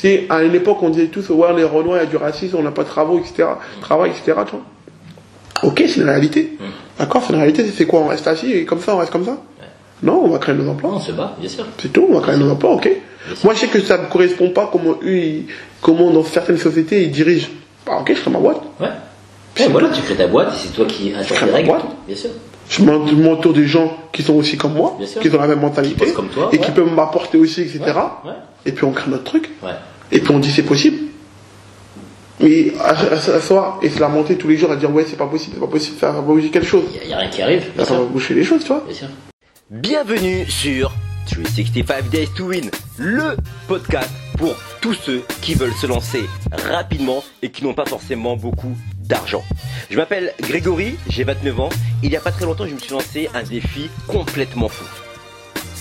Sais, à une époque, on disait tous, ouais, les Renois, il y a du racisme, on n'a pas de travaux, etc. Travail, etc. Tu vois. Ok, c'est une réalité. D'accord, c'est une réalité. C'est quoi On reste assis et comme ça, on reste comme ça Non, on va créer nos emplois. On se bat, bien sûr. C'est tout, on va créer nos emplois, ok. Moi, je sais que ça ne correspond pas comment eux, comment dans certaines sociétés, ils dirigent. Bah, ok, je crée ma boîte. Ouais. Ouais, voilà, tu crées ta boîte et c'est toi qui tes ma règles. Bien sûr. Je m'en- je m'entoure des gens qui sont aussi comme moi, qui ont la même mentalité, et qui peuvent m'apporter aussi, etc. Ouais. Et puis on crée notre truc. Ouais. Et puis on dit c'est possible. Mais à, à, à s'asseoir et se lamenter tous les jours à dire ouais c'est pas possible, c'est pas possible, ça va bouger quelque chose. Il n'y a, rien qui arrive, Ça va boucher les choses, tu vois. Bien sûr. Bienvenue sur 365 Days to Win, le podcast pour tous ceux qui veulent se lancer rapidement et qui n'ont pas forcément beaucoup d'argent. Je m'appelle Grégory, j'ai 29 ans. Il n'y a pas très longtemps, je me suis lancé un défi complètement fou.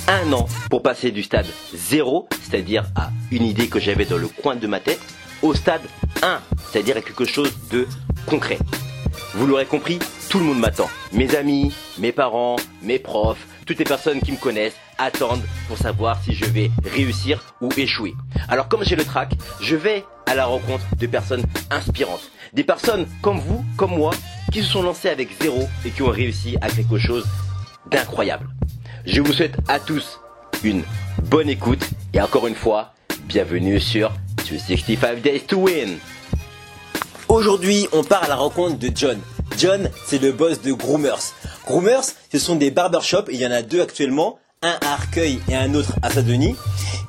Un an pour passer du stade 0, c'est-à-dire à une idée que j'avais dans le coin de ma tête, au stade 1, c'est-à-dire à quelque chose de concret. Vous l'aurez compris, tout le monde m'attend. Mes amis, mes parents, mes profs, toutes les personnes qui me connaissent attendent pour savoir si je vais réussir ou échouer. Alors comme j'ai le track, je vais à la rencontre de personnes inspirantes. Des personnes comme vous, comme moi, qui se sont lancées avec zéro et qui ont réussi à quelque chose d'incroyable. Je vous souhaite à tous une bonne écoute et encore une fois, bienvenue sur 265 Days to Win. Aujourd'hui, on part à la rencontre de John. John, c'est le boss de Groomers. Groomers, ce sont des barbershops, il y en a deux actuellement, un à Arcueil et un autre à Saint-Denis.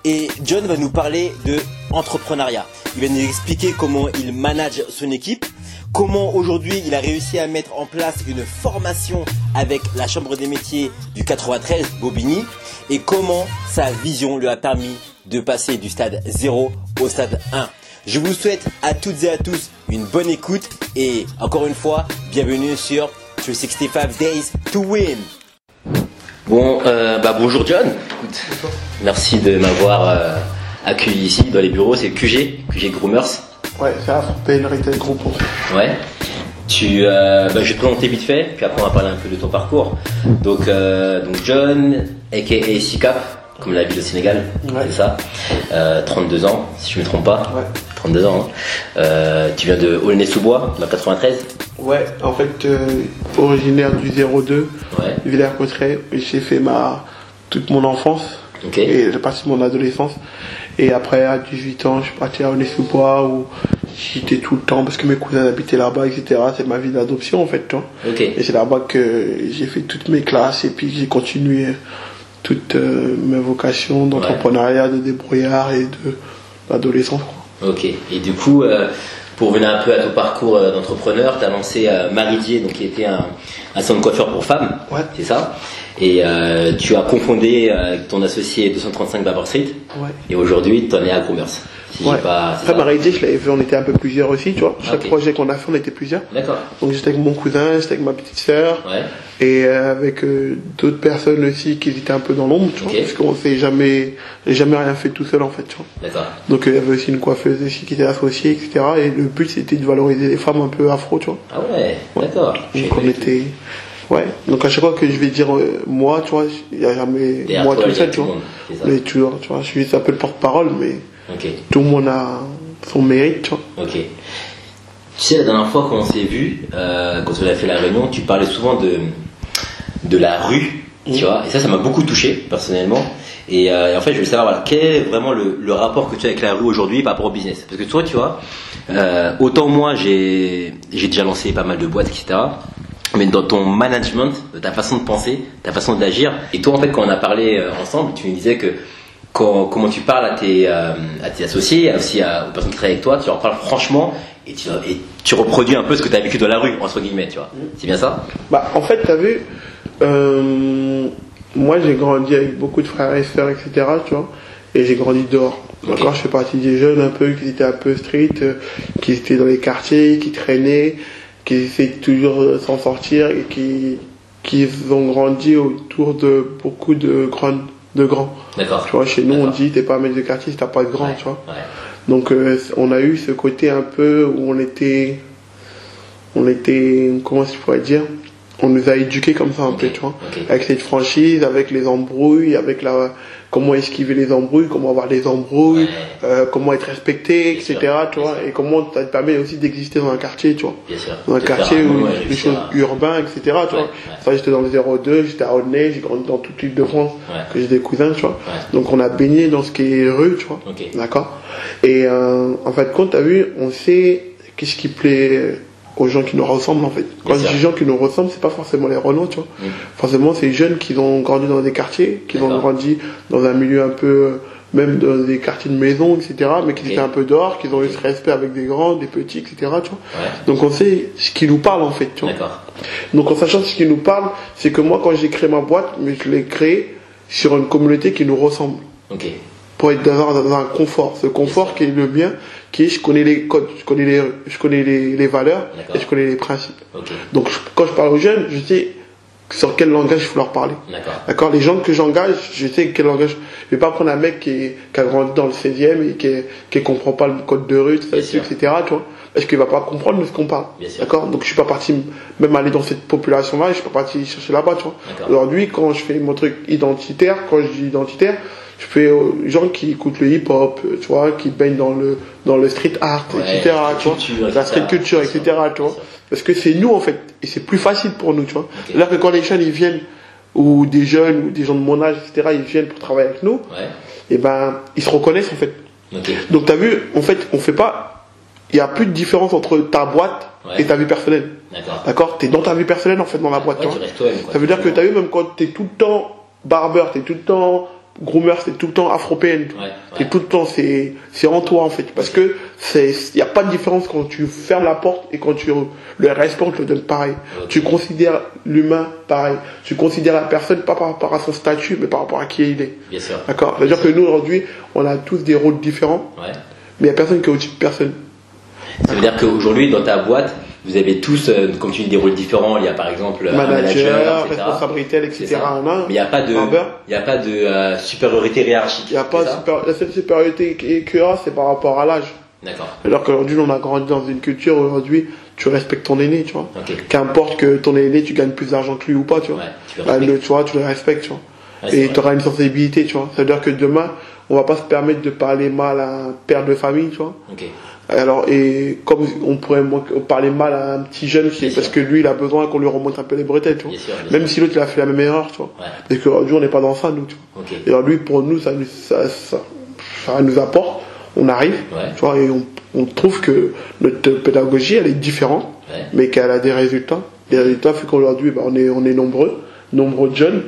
Et John va nous parler de entrepreneuriat. Il va nous expliquer comment il manage son équipe, comment aujourd'hui il a réussi à mettre en place une formation avec la Chambre des métiers du 93 Bobigny et comment sa vision lui a permis de passer du stade 0 au stade 1. Je vous souhaite à toutes et à tous une bonne écoute et encore une fois, bienvenue sur 365 Days to Win. Bon, euh, bah bonjour John. Merci de m'avoir euh, accueilli ici dans les bureaux. C'est QG, QG Groomers. Ouais, c'est un PN Retail Group. en fait. Ouais. Tu, euh, bah, je vais te présenter vite fait, puis après on va parler un peu de ton parcours. Donc, euh, donc John, aka SICAP, comme la ville au Sénégal, Ouais. c'est ça. Euh, 32 ans, si je me trompe pas. Ouais. 32 ans. hein. Euh, tu viens de Aulnay-sous-Bois, dans le 93. Ouais, en fait, euh, originaire du 02, Ouais. Villers-Cotterêts, j'ai fait ma toute mon enfance Ok. et j'ai passé mon adolescence. Et après, à 18 ans, je suis parti à Aulnay-sous-Bois où j'étais tout le temps parce que mes cousins habitaient là-bas, etc. C'est ma vie d'adoption en fait, tu vois. Ok. Et c'est là-bas que j'ai fait toutes mes classes et puis j'ai continué toutes euh, mes vocations d'entrepreneuriat, de débrouillard et de l'adolescence. quoi. Ok. Et du coup, euh, pour venir un peu à ton parcours euh, d'entrepreneur, tu as lancé euh, Maridier, donc qui était un, un salon de coiffure pour femmes. Ouais. C'est ça. Et euh, tu as confondé avec ton associé 235 Barber Street. Ouais. Et aujourd'hui, tu en es à Groomers. Ouais. pas. Après, ça ma réalité, je l'avais vu, on était un peu plusieurs aussi, tu vois. Chaque projet qu'on a fait, on était plusieurs. D'accord. Donc j'étais avec mon cousin, j'étais avec ma petite sœur Ouais. et euh, avec euh, d'autres personnes aussi qui étaient un peu dans l'ombre, tu vois. Parce qu'on s'est jamais, jamais rien fait tout seul en fait, tu vois. D'accord. Donc euh, il y avait aussi une coiffeuse aussi qui était associée, etc. Et le but c'était de valoriser les femmes un peu afro, tu vois. Ah ouais. D'accord. Donc on était. Ouais. Donc à chaque fois que je vais dire euh, moi, tu vois, il n'y a jamais moi tout seul, tu vois. Mais toujours, tu vois, je suis un peu le porte-parole, mais Tout le monde a son mérite, tu vois. Ok. Tu sais, la dernière fois quand on s'est vu, euh, quand on a fait la réunion, tu parlais souvent de, de la rue, tu vois, et ça, ça m'a beaucoup touché, personnellement. Et, euh, et en fait, je voulais savoir, voilà, quel est vraiment le, le rapport que tu as avec la rue aujourd'hui par rapport au business? Parce que toi, tu vois, euh, autant moi, j'ai j'ai déjà lancé pas mal de boîtes, etc. Mais dans ton management, ta façon de penser, ta façon d'agir, et toi, en fait, quand on a parlé euh, ensemble, tu me disais que quand, comment tu parles à tes, euh, à tes associés, aussi à- aux personnes qui travaillent avec toi, tu leur parles franchement et tu, et tu reproduis un peu ce que tu as vécu dans la rue, entre guillemets, tu vois. C'est bien ça? Bah, en fait, t'as vu, euh, moi j'ai grandi avec beaucoup de frères et sœurs, etc. Tu vois, et j'ai grandi dehors. D'accord, je fais partie des jeunes un peu qui étaient un peu street, euh, qui étaient dans les quartiers, qui traînaient, qui essaient de toujours euh, s'en sortir et qui, qui ont grandi autour de beaucoup de grands, de grands. D'accord. Tu vois, chez nous on dit t'es pas un mec de quartier si t'as pas de grand, Ouais, tu vois. ouais. Donc euh, on a eu ce côté un peu où on était, on était, comment je pourrais dire, on nous a éduqués comme ça un peu, tu vois, avec cette franchise, avec les embrouilles, avec la, comment esquiver les embrouilles, comment avoir des embrouilles, Ouais. euh, comment être respecté, sûr, etc. Tu vois, et comment ça te permet aussi d'exister dans un quartier, tu vois. Bien sûr. Dans un quartier où les choses urbains, etc. Tu vois. Enfin, j'étais dans le 02, j'étais à Aulnay, j'ai grandi dans toute l'île de France, que j'ai des cousins, tu vois. Donc on a baigné dans ce qui est rue, tu vois. Ok. D'accord Et euh, en fait, compte, t'as vu, on sait qu'est-ce qui plaît aux gens qui nous ressemblent, en fait. Quand je dis gens qui nous ressemblent, c'est pas forcément les Renault, tu vois. Forcément, c'est les jeunes qui ont grandi dans des quartiers, qui ont grandi dans un milieu un peu, euh, même dans des quartiers de maison, etc., mais qui étaient un peu dehors, qui ont eu ce respect avec des grands, des petits, etc., tu vois. Ouais. Donc on sait ce qui nous parle, en fait, tu vois. Donc en sachant ce qui nous parle, c'est que moi, quand j'ai créé ma boîte, mais je l'ai créée sur une communauté qui nous ressemble Ok. Pour être dans un, dans un confort. Ce confort qui est le mien, qui est je connais les codes, je connais les, je connais les, les valeurs et je connais les principes. Donc je- quand je parle aux jeunes, je sais sur quel langage il faut leur parler. D'accord. Les gens que j'engage, je sais quel langage. Je vais pas prendre un mec qui, est- qui a grandi dans le 16e et qui, est- qui comprend pas le code de rue, tout etc. Tu vois Parce qu'il va pas comprendre de ce qu'on parle. D'accord Donc je suis pas parti même aller dans cette population-là, je suis pas parti chercher là-bas, tu vois. Aujourd'hui, quand je fais mon truc identitaire, quand je dis identitaire, je fais aux gens qui écoutent le hip-hop, tu vois, qui baignent dans le dans le street art, Ouais, etc. la Tu vois, culture, la street etc. culture, etc. Tu vois, parce que c'est nous en fait, et c'est plus facile pour nous, tu vois. Ok. C'est-à-dire que quand les jeunes ils viennent ou des jeunes ou des gens de mon âge, etc. Ils viennent pour travailler avec nous, Ouais. et ben ils se reconnaissent en fait. Donc t'as vu, en fait, on fait pas, il y a plus de différence entre ta boîte Ouais. et ta vie personnelle. D'accord. T'es dans ta vie personnelle en fait dans la boîte. Tu tu vois. Ça veut dire que t'as vu même quand t'es tout le temps barbeur, t'es tout le temps groomer, t'es tout le temps afropéenne. Ouais. Ouais. tout le temps, c'est, c'est en toi en fait. Parce que c'est, y a pas de différence quand tu fermes la porte et quand tu, le respect, on te le donne pareil. Tu considères l'humain pareil. Tu considères la personne pas par rapport à son statut, mais par rapport à qui il est. Bien sûr. D'accord? C'est-à-dire que nous aujourd'hui, on a tous des rôles différents, Ouais. mais il y a personne qui est au-dessus de personne. Ça veut dire qu'aujourd'hui, dans ta boîte, vous avez tous, euh, comme tu dis, des rôles différents. Il y a par exemple un Manager, manager, etc. responsabilité, etc. Mais il n'y a pas de, il y a pas de euh, supériorité hiérarchique. Il y a pas super- la seule supériorité qu'il y a, c'est par rapport à l'âge. D'accord. Alors qu'aujourd'hui, on a grandi dans une culture où aujourd'hui, tu respectes ton aîné, tu vois. Qu'importe que ton aîné, tu gagnes plus d'argent que lui ou pas, tu vois. Ouais, tu le Bah, respectes. le- tu vois, tu le respectes, tu vois. Ouais, c'est et tu auras une sensibilité, tu vois. Ça veut dire que demain, on va pas se permettre de parler mal à un père de famille, tu vois. Ok. Alors, et comme on pourrait parler mal à un petit jeune, c'est parce sûr. que lui, il a besoin qu'on lui remonte un peu les bretelles, tu vois. Bien sûr, bien Même si l'autre, il a fait la même erreur, tu vois. Ouais. Et qu'aujourd'hui, on n'est pas dans ça, nous, tu vois. Et alors, lui, pour nous, ça, nous- ça, ça, ça nous apporte. On arrive, Ouais. tu vois, et on, on trouve que notre pédagogie, elle est différente, Ouais. mais qu'elle a des résultats. Les résultats fait qu'aujourd'hui, bah, on, est, on est nombreux, nombreux de jeunes,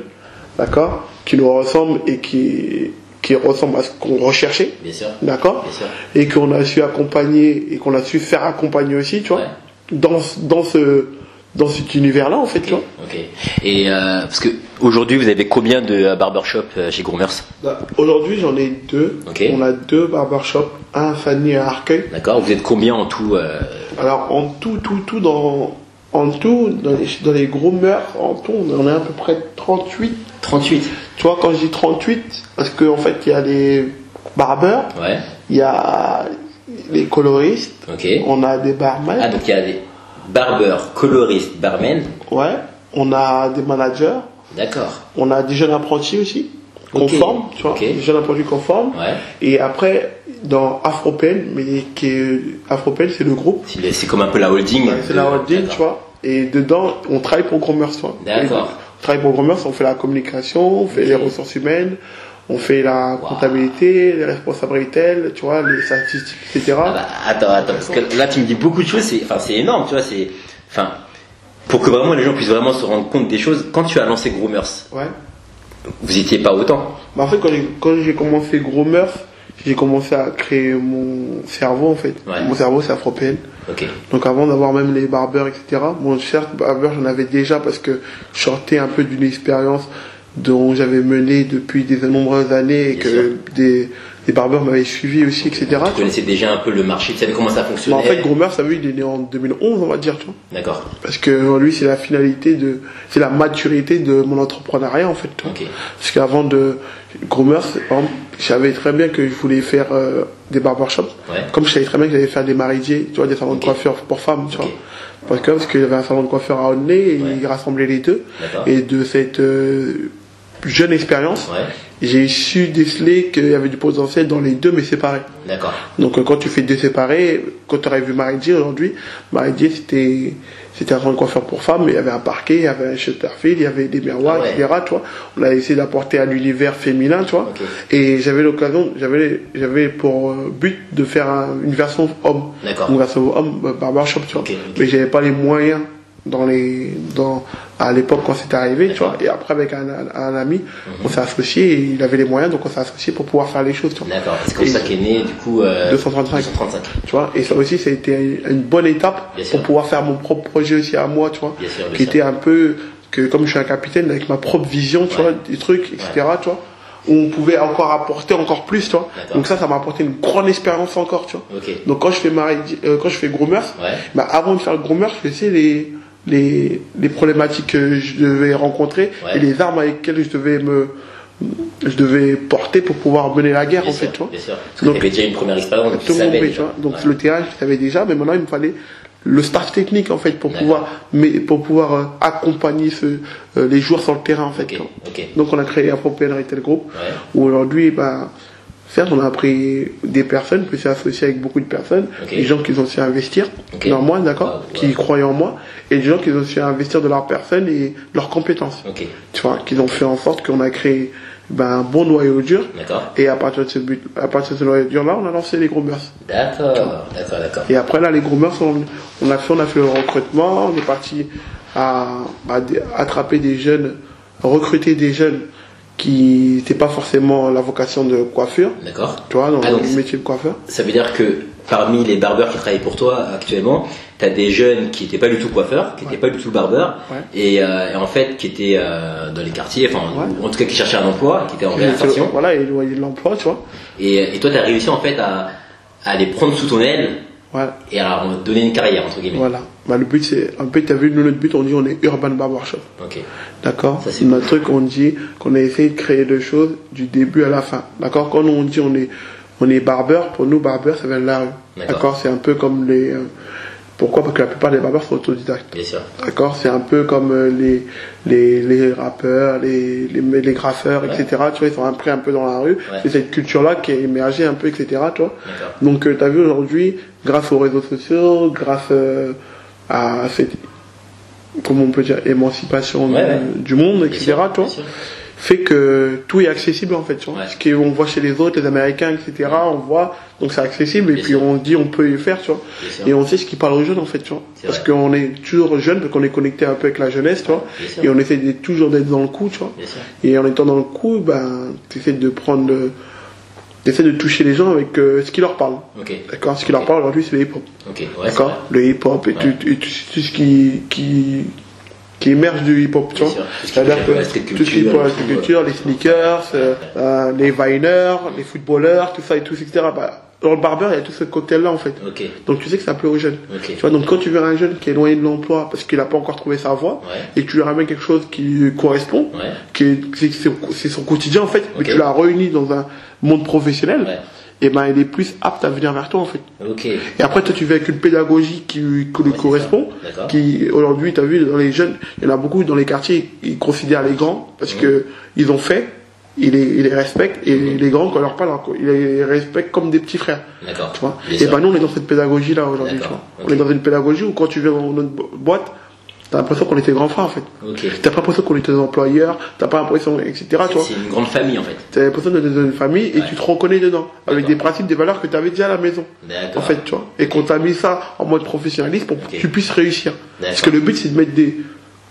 d'accord, qui nous ressemblent et qui, qui ressemblent à ce qu'on recherchait, Bien sûr. d'accord, et qu'on a su accompagner et qu'on a su faire accompagner aussi, tu vois, Ouais. dans, dans ce, dans cet univers-là, en fait, tu vois. Ok. Et euh, parce que aujourd'hui, vous avez combien de euh, barbershop euh, chez Groomers? Bah, Aujourd'hui, j'en ai deux. Ok. On a deux barbershops, un Fanny et à Arcueil. D'accord. Vous êtes combien en tout euh, Alors, en tout, tout, tout, dans, en tout, dans les, dans les meurtres, en tout, on est à peu près 38. 38. Tu vois, quand je dis 38, parce qu'en fait, il y a les barbeurs, Ouais. il y a les coloristes, on a des barmen, Ah donc il y a des barbeurs, coloristes, barmen. ouais, on a des managers, D'accord. on a des jeunes apprentis aussi, conformes, tu vois, des jeunes apprentis conformes. Ouais. Et après, dans Afropen, mais qui est, Afropen, c'est le groupe, C'est comme un peu la holding. Ouais, c'est la holding, tu vois. Et dedans, on travaille pour vois. D'accord. Travaille pour Grommers, on fait la communication, on fait les ressources humaines, on fait la Wow. comptabilité, les responsabilités, tu vois, les statistiques, etc. Ah bah, attends, attends, parce que là tu me dis beaucoup de choses, c'est, enfin, c'est énorme, tu vois, c'est, enfin, pour que vraiment les gens puissent vraiment se rendre compte des choses. Quand tu as lancé Groomers, Ouais. vous étiez pas autant. Bah, en fait, quand j'ai, commencé Grommers, j'ai commencé à créer mon cerveau, en fait. Ouais. Mon cerveau, c'est Afropéenne. Donc avant d'avoir même les barbeurs, etc. Bon, certes, barbeur, j'en avais déjà parce que je sortais un peu d'une expérience dont j'avais mené depuis des nombreuses années et que des, des barbeurs m'avaient suivi aussi, etc. Tu connaissais déjà un peu le marché, tu savais comment ça fonctionnait. en fait, Groomer, ça veut, il est né en 2011, on va dire, tu vois. D'accord. Parce que lui, c'est la finalité de, c'est la maturité de mon entrepreneuriat, en fait, tu vois. Ok. Parce qu'avant de Groomer, je savais très bien que je voulais faire euh, des barbershops. Ouais. Comme je savais très bien que j'allais faire des maridiers, tu vois, des salons de coiffure pour femmes, tu Ok. vois. Parce que, parce qu'il y avait un salon de coiffure à Aulnay et Ouais. il rassemblait les deux. D'accord. Et de cette euh, jeune expérience, Ouais. j'ai su déceler qu'il y avait du potentiel dans les deux, mais séparés. D'accord. Donc euh, quand tu fais deux séparés, quand tu aurais vu Marie aujourd'hui, Marie c'était c'était un grand coiffeur pour femmes, mais il y avait un parquet, il y avait un Chesterfield, il y avait des miroirs, ouais. etc. Tu vois. On a essayé d'apporter à l'univers féminin, tu vois. Ok. Et j'avais l'occasion, j'avais j'avais pour euh, but de faire un- une version homme, D'accord. une version homme euh, barbershop, tu vois. Ok, ok. Mais j'avais pas les moyens dans les dans à l'époque quand c'était arrivé, tu vois. Mhm. Et après avec un, un, un ami, on s'est associé, et il avait les moyens, donc on s'est associé pour pouvoir faire les choses, tu vois. D'accord. C'est comme Et- ça qu'est né, du coup, euh, 235. 235. Tu vois, et ça aussi, ça a été une bonne étape Bien sûr. pour pouvoir faire mon propre projet aussi à moi, tu vois. Bien sûr, qui sûr. était un peu, que comme je suis un capitaine, avec ma propre vision, tu Ouais. vois, des trucs, etc., tu vois, où on pouvait encore apporter encore plus, tu vois. Donc ça, ça m'a apporté une grande expérience encore, tu vois. Ok. Donc quand je fais Marie, euh, quand je fais Groomers, Ouais. bah avant de faire le Groomers, je sais les, les, les problématiques que je devais rencontrer Ouais. et les armes avec lesquelles je devais me, je devais porter pour pouvoir mener la guerre, Bien en sûr, fait, tu vois. Bien sûr. Donc- déjà une première expérience, donc Tout savais déjà. Donc Ouais. le terrain, je savais déjà, mais maintenant il me fallait le staff technique en fait pour pouvoir, mais pour pouvoir euh, accompagner ce, euh, les joueurs sur le terrain en fait. Donc on a créé Appropriate Retail Group Ouais. où aujourd'hui, bah, certes, on a pris des personnes, puis c'est associé avec beaucoup de personnes, des gens qui ont su investir Ok. dans moi, d'accord, Ah, qui croyaient en moi, et des gens qui ont su investir de leurs personnes et leurs compétences. Tu vois, qu'ils ont fait en sorte qu'on a créé ben, un bon noyau dur. Et à partir de ce but, à partir de ce noyau dur là, on a lancé les gros mœurs. D'accord. D'accord, d'accord. Et après là, les groomers, on, on a fait, on a fait le recrutement, on est parti à, à attraper des jeunes, recruter des jeunes qui n'étaient pas forcément la vocation de coiffure, D'accord. tu vois, dans Ah, le métier de coiffeur. Ça veut dire que parmi les barbeurs qui travaillent pour toi actuellement, tu as des jeunes qui n'étaient pas du tout coiffeurs, qui n'étaient pas du tout barbeurs, Ouais. et, euh, et en fait qui étaient euh, dans les quartiers, enfin Ouais. en tout cas qui cherchaient un emploi, qui étaient en réinsertion. Voilà, éloigné de l'emploi, tu vois. Et, et toi, tu as réussi en fait à, à les prendre sous ton aile et à leur donner une carrière, entre guillemets. voilà. Bah, le but, c'est, un peu, t'as vu, nous, notre but, on dit, on est urban barbershop. Ok. D'accord c'est Notre truc, on dit qu'on a essayé de créer des choses du début à la fin. D'accord Quand on dit on est, on est barbeur, pour nous, barbeur, ça vient de la rue. D'accord. C'est un peu comme les. euh, pourquoi? Parce que la plupart des barbeurs sont autodidactes. D'accord C'est un peu comme euh, les, les, les rappeurs, les, les, les graffeurs, etc. Tu vois, ils sont appris un peu dans la rue. Ouais. C'est cette culture-là qui a émergé un peu, etc. Tu vois donc, tu as vu aujourd'hui, grâce aux réseaux sociaux, grâce euh, à cette, comment on peut dire, émancipation Ouais, du- ouais. du monde, etc., sûr, fait que tout est accessible en fait. Tu vois. Ouais. Ce qu'on voit chez les autres, les Américains, etc., on voit, donc c'est accessible, et Bien puis sûr. on dit on peut y faire, tu vois. Et on sait ce qui parle aux jeunes en fait, tu vois. Parce qu'on est toujours jeune, parce qu'on est connecté un peu avec la jeunesse, tu vois. Et on essaie de, toujours d'être dans le coup, tu vois. Et en étant dans le coup, ben, tu essaies de prendre, t'essaies de toucher les gens avec euh, ce qui leur parle. D'accord Ce qui leur parle aujourd'hui, c'est le hip-hop. Ouais, D'accord. Le hip-hop et, tout, et tout, tout ce qui, qui, qui émerge du hip-hop, tu vois. Tout ce qui C'est-à-dire que peu à la street tout ce qui culture, la les sneakers, euh, euh, les viners, les footballeurs, tout ça et tout, etc. Bah, dans le barbeur, il y a tout ce cocktail-là, en fait. Donc tu sais que ça plaît aux jeunes. Tu vois, donc quand tu veux un jeune qui est éloigné de l'emploi parce qu'il n'a pas encore trouvé sa voie, Ouais. et que tu lui ramènes quelque chose qui correspond, Ouais. qui est, c'est, son quotidien en fait, mais tu l'as réuni dans un monde professionnel, Ouais. et ben il est plus apte à venir vers toi en fait. Et après, toi, tu viens avec une pédagogie qui, qui lui correspond. Qui, aujourd'hui, tu as vu, dans les jeunes, il y en a beaucoup dans les quartiers, ils considèrent les grands parce que ils ont fait, ils les, respectent, et Mhm. les grands, quand on leur parle, ils les respectent comme des petits frères. D'accord. Tu vois. Et ben nous, on est dans cette pédagogie-là aujourd'hui. tu D'accord. vois. Ok. On est dans une pédagogie où quand tu viens dans notre bo- boîte, t'as l'impression qu'on était grands frères, en fait. Ok. T'as pas l'impression qu'on était des employeurs, t'as pas l'impression, etc. C'est une grande famille en fait. T'as l'impression d'être dans une famille et Ouais. tu te reconnais dedans, avec des principes, des valeurs que tu avais déjà à la maison. En fait, tu vois. Et qu'on t'a mis ça en mode professionnaliste pour que tu puisses réussir. Parce que le but, c'est de mettre des.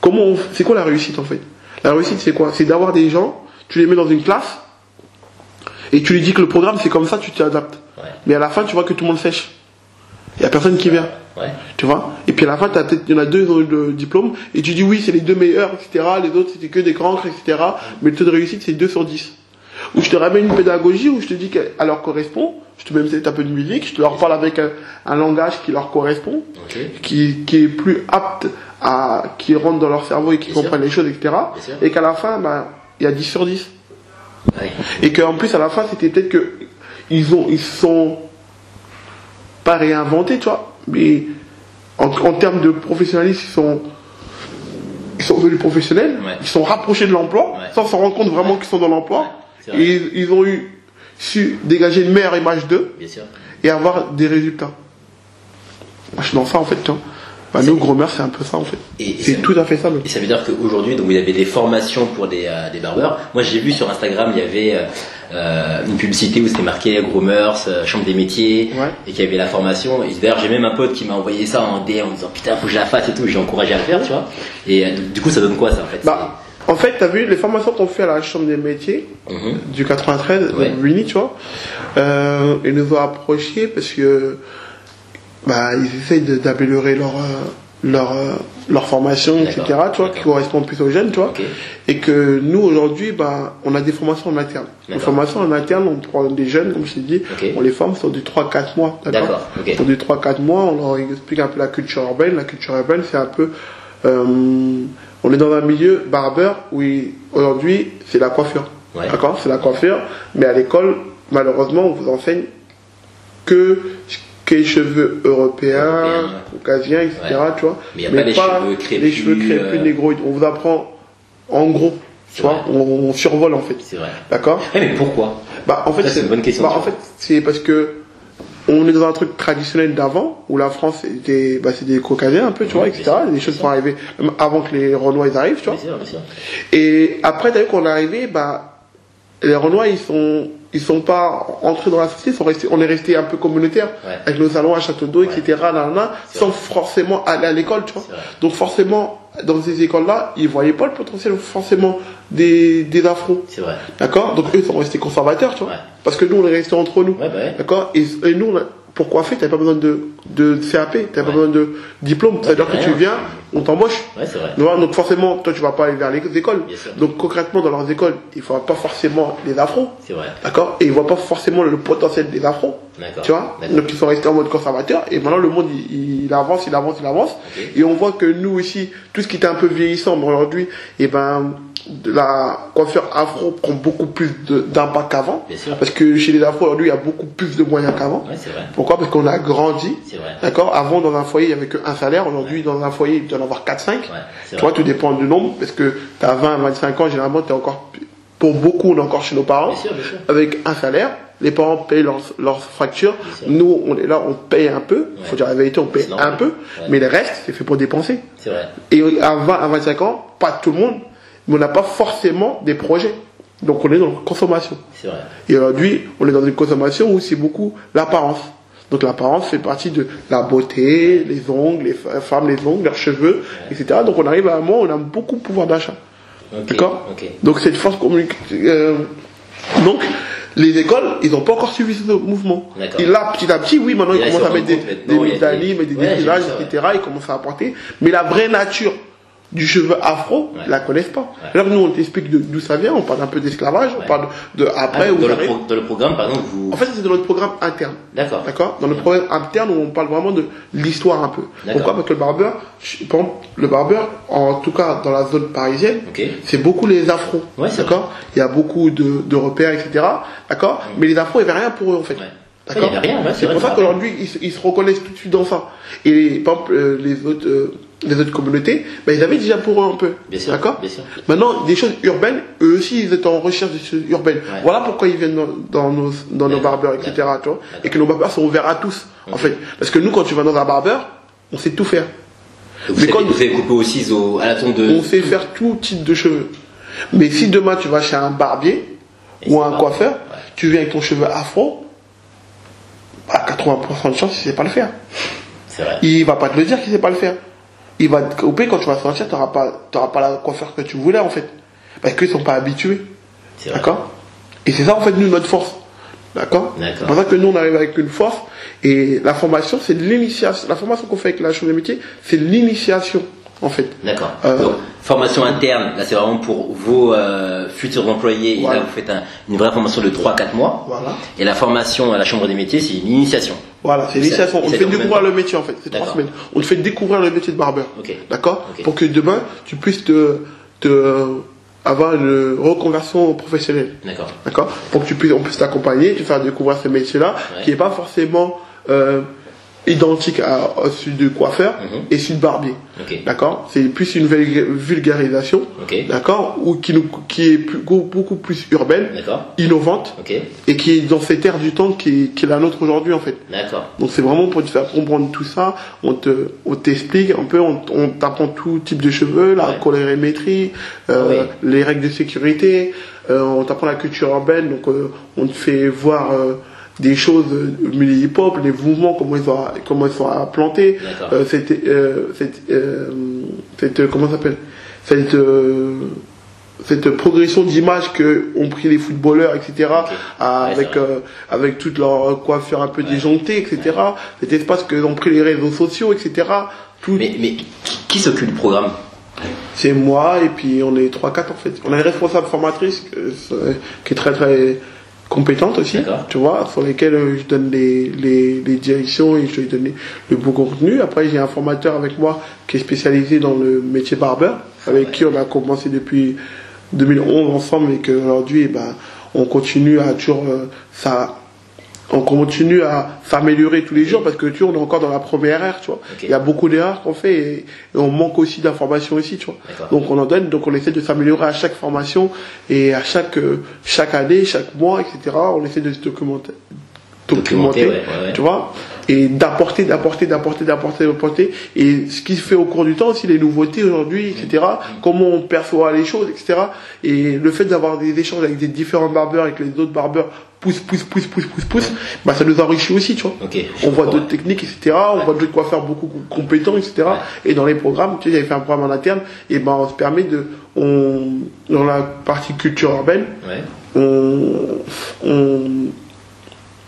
Comment on- C'est quoi la réussite en fait? La réussite, c'est quoi? C'est d'avoir des gens, tu les mets dans une classe, et tu lui dis que le programme, c'est comme ça, tu t'adaptes. Ouais. Mais à la fin, tu vois que tout le monde sèche. Il y a personne qui vient. Ouais. Tu vois? Et puis à la fin, il y en a deux qui ont eu le diplôme, et tu dis oui, c'est les deux meilleurs, etc. Les autres, c'était que des cancres, etc. Mais le taux de réussite, c'est 2 sur 10. Où je te ramène une pédagogie où je te dis qu'elle leur correspond, je te mets peut-être un peu de musique, je te leur parle avec un, un langage qui leur correspond, qui, qui est plus apte à, qui rentre dans leur cerveau et qui Bien sûr. comprennent les choses, etc. Et qu'à la fin, ben, il y a 10 sur 10. Ouais. Et qu'en plus, à la fin, c'était peut-être que ils ont, ils sont pas réinventés, tu vois, mais en, en termes de professionnalisme, ils sont, ils sont devenus professionnels, Ouais. ils sont rapprochés de l'emploi, Ouais. sans s'en rendre compte vraiment qu'ils sont dans l'emploi. Et ils, ils ont eu su dégager une meilleure image d'eux et avoir des résultats. Moi, je suis dans ça en fait, tu vois. Bah, nous, Gromer, c'est un peu ça en fait. C'est tout à fait ça. Et ça veut dire qu'aujourd'hui, donc vous avez des formations pour des, euh, des barbeurs. Moi, j'ai vu sur Instagram, il y avait euh, euh, une publicité où c'était marqué Groomers, euh, Chambre des métiers, Ouais. et qu'il y avait la formation. Et d'ailleurs, j'ai même un pote qui m'a envoyé ça en DM en disant putain, faut que je la fasse et tout. J'ai encouragé à le faire, tu vois. Et du- coup, ça donne quoi ça en fait Bah, en fait, t'as vu les formations qu'on fait à la Chambre des métiers Mhm. du 93, Ouais. Rini, tu vois, ils nous ont approchés parce que bah, ils essayent d'améliorer leur, euh, leur, euh, leur formation, etc., tu vois, qui D'accord. correspondent plus aux jeunes, tu vois. Et que nous, aujourd'hui, bah, on a des formations en interne. Les formations en interne, on prend des jeunes, comme je t'ai dit, on les forme sur du 3-4 mois. D'accord. Sur du 3-4 mois, on leur explique un peu la culture urbaine. La culture urbaine, c'est un peu... euh, on est dans un milieu barbeur où aujourd'hui, c'est la coiffure. Ouais. D'accord C'est la coiffure. Mais à l'école, malheureusement, on vous enseigne que, que les cheveux européens, caucasiens, etc. Ouais. Tu vois Mais y a pas les cheveux crépus, les cheveux crépus euh, négroïdes. On vous apprend en gros. Tu vois, on, on survole en fait. C'est vrai. D'accord Ouais, mais pourquoi? Bah, en fait, c'est une bonne question, bah, en fait, c'est parce que on est dans un truc traditionnel d'avant, où la France était, bah, c'est des caucasiens un peu, tu vois, etc. sûr, des bien choses sûr. sont arrivées même avant que les Renois ils arrivent, tu vois. Bien sûr, bien sûr. Et après, t'as vu qu'on est arrivé, bah, les Renois, ils sont, ils sont pas entrés dans la société, ils sont restés, on est resté un peu communautaire, Ouais. avec nos salons à Château d'eau, etc., là, là, sans vrai. forcément aller à l'école, tu vois. Donc, forcément, dans ces écoles-là, ils voyaient pas le potentiel, forcément, des, des afros. C'est vrai. D'accord? Donc, eux, ils sont restés conservateurs, tu vois. Parce que nous, on est restés entre nous. Bah. D'accord? Et, et nous, on a- pour coiffer, t'avais pas besoin de, de CAP, pas Ouais. besoin de diplôme. C'est-à-dire que tu viens, on t'embauche. Ouais, c'est vrai. Tu vois, Donc forcément, toi, tu vas pas aller vers les écoles. Donc concrètement, dans leurs écoles, il faut pas forcément les afros. C'est vrai. D'accord? Et ils voient pas forcément le potentiel des afros. D'accord. Tu vois? Donc ils sont restés en mode conservateur. Et maintenant, le monde, il, il avance, il avance, il avance. Et on voit que nous aussi, tout ce qui était un peu vieillissant, aujourd'hui, et ben, de la coiffure afro prend beaucoup plus d'impact qu'avant. Parce que chez les afros, aujourd'hui, il y a beaucoup plus de moyens qu'avant. Ouais. Pourquoi? Parce qu'on a grandi. D'accord? Avant, dans un foyer, il y avait qu'un salaire. Aujourd'hui, dans un foyer, il doit en avoir 4-5. Ouais, tu vois, tout dépend du nombre. Parce que tu as 20, 25 ans, généralement, tu es encore, pour beaucoup, on est encore chez nos parents. Bien sûr, bien sûr. Avec un salaire. Les parents payent leurs. Bien sûr. Nous, on est là, on paye un peu. Ouais. faut dire la vérité, on paye un peu. Mais le reste, c'est fait pour dépenser. Vrai. Et à 20, à 25 ans, pas tout le monde, mais on n'a pas forcément des projets. Donc on est dans la consommation. C'est vrai. Et aujourd'hui, on est dans une consommation où c'est beaucoup l'apparence. Donc l'apparence fait partie de la beauté, les ongles, les femmes, les ongles, leurs cheveux, etc. Donc on arrive à un moment où on a beaucoup de pouvoir d'achat. D'accord? Ok. Donc cette force communicative. donc les écoles, ils n'ont pas encore suivi ce mouvement. Et là, petit à petit, oui, maintenant ils commencent à mettre des, des des- des Ouais, défilages, ça, ouais. etc. Ils commencent à apporter. Mais la vraie nature du cheveu afro, Ouais. la connaissent pas. Ouais. Là, nous, on t'explique de- d'où ça vient, on parle un peu d'esclavage, on parle de, de après Ah, où dans, le arrive. pro- dans le programme, par exemple, vous. En fait, c'est dans notre programme interne. D'accord. D'accord? Dans notre programme interne où on parle vraiment de l'histoire un peu. Pourquoi? Parce que le barbeur, je- par exemple, le barbeur, en tout cas dans la zone parisienne, c'est beaucoup les afros. Ouais, c'est d'accord? Il y a beaucoup de, de repères, etc. D'accord? Mais les afros, il n'y avait rien pour eux en fait. Ouais. D'accord? Ouais, il y avait rien, ouais, c'est pour ça qu'aujourd'hui, ils, se- ils se reconnaissent tout de suite dans ça. Et par exemple, euh, les autres. euh, les autres communautés, ben, ils avaient déjà pour eux un peu. Bien sûr, D'accord bien sûr. Maintenant, des choses urbaines, eux aussi, ils étaient en recherche de choses urbaines. Ouais. Voilà pourquoi ils viennent dans, dans nos, dans nos barbeurs, etc. Tu vois D'accord. et que nos barbeurs sont ouverts à tous, en fait. Parce que nous, quand tu vas dans un barbeur, on sait tout faire. Vous, Mais savez, quand- vous savez couper aussi au, à la tonde de. On sait faire tout type de cheveux. Mais si demain tu vas chez un barbier Et ou un coiffeur, Ouais. tu viens avec ton cheveu afro, à 80% de chance, il sait pas le faire. Vrai. Il va pas te le dire qu'il sait pas le faire. Il va te couper quand tu vas sortir, tu n'auras pas, pas la coiffeur que tu voulais en fait. Parce qu'ils sont pas habitués. D'accord? Et c'est ça en fait nous notre force. D'accord? C'est pour ça que nous on arrive avec une force. Et la formation, c'est l'initiation. La formation qu'on fait avec la chambre des métiers, c'est l'initiation en fait. D'accord. Euh, Donc, formation interne, là c'est vraiment pour vos euh, futurs employés. Et Voilà. là vous faites un- une vraie formation de 3-4 mois. Voilà. Et la formation à la chambre des métiers, c'est une initiation. Voilà, c'est l'initiation. On te fait découvrir le métier en fait. C'est trois semaines. On te fait découvrir le métier de barbeur. D'accord. Pour que demain, tu puisses te, te avoir une reconversion professionnelle. D'accord. D'accord Pour que tu puisses, on puisse t'accompagner, te faire découvrir ce métier-là, Ouais. qui n'est pas forcément euh, identique à, à celui de coiffeur Mhm. et celui de barbier. Ok. D'accord? C'est plus une vulga- vulgarisation, Ok. d'accord? Ou qui, nous, qui est plus- beaucoup plus urbaine, D'accord. innovante, Ok. et qui est dans cette ère du temps qui est, qui est la nôtre aujourd'hui en fait. D'accord. Donc c'est vraiment pour te faire comprendre tout ça, on te, on t'explique un peu, on, on t'apprend tout type de cheveux, la Ouais. colorimétrie, euh, Oui. les règles de sécurité, euh, on t'apprend la culture urbaine, donc euh, on te fait voir euh, des choses au milieu hip-hop, les mouvements, comment ils sont, comment ils sont implantés, euh, cette, euh, cette, euh, cette, comment s'appelle, cette, cette progression d'image que ont pris les footballeurs, etc., Ouais, avec avec toute leur coiffure un peu déjonctée, etc. Cet espace que ont pris les réseaux sociaux, etc. Tout, Mais, mais qui, s'occupe du programme? C'est moi et puis on est trois quatre en fait. On a une responsable formatrice qui est très très compétente aussi, tu vois, sur lesquelles euh, je donne les, les, les directions et je lui donne le beau contenu. Après j'ai un formateur avec moi qui est spécialisé dans le métier barbeur, avec qui on a commencé depuis 2011 ensemble et qu'aujourd'hui eh ben, on continue à toujours euh, ça on continue à s'améliorer tous les jours parce que tu vois, on est encore dans la première ère, tu vois. Il y a beaucoup d'erreurs qu'on fait et, et on manque aussi d'informations aussi, tu vois. Donc on en donne, donc on essaie de s'améliorer à chaque formation et à chaque euh, chaque année, chaque mois, etc. On essaie de se documenter, Documenter, documenter, ouais, ouais, ouais. tu vois, et d'apporter, d'apporter, d'apporter, d'apporter, d'apporter. Et ce qui se fait au cours du temps aussi, les nouveautés aujourd'hui, etc. Comment on perçoit les choses, etc. Et le fait d'avoir des échanges avec des différents barbeurs que les autres barbeurs poussent, poussent, poussent, poussent, poussent, poussent, bah ça nous enrichit aussi, tu vois. On voit d'autres techniques, etc. On voit d'autres coiffeurs beaucoup compétents, etc. Et dans les programmes, tu sais, j'avais fait un programme en interne, et ben on se permet de, on, dans la partie culture urbaine, Ouais. on, on,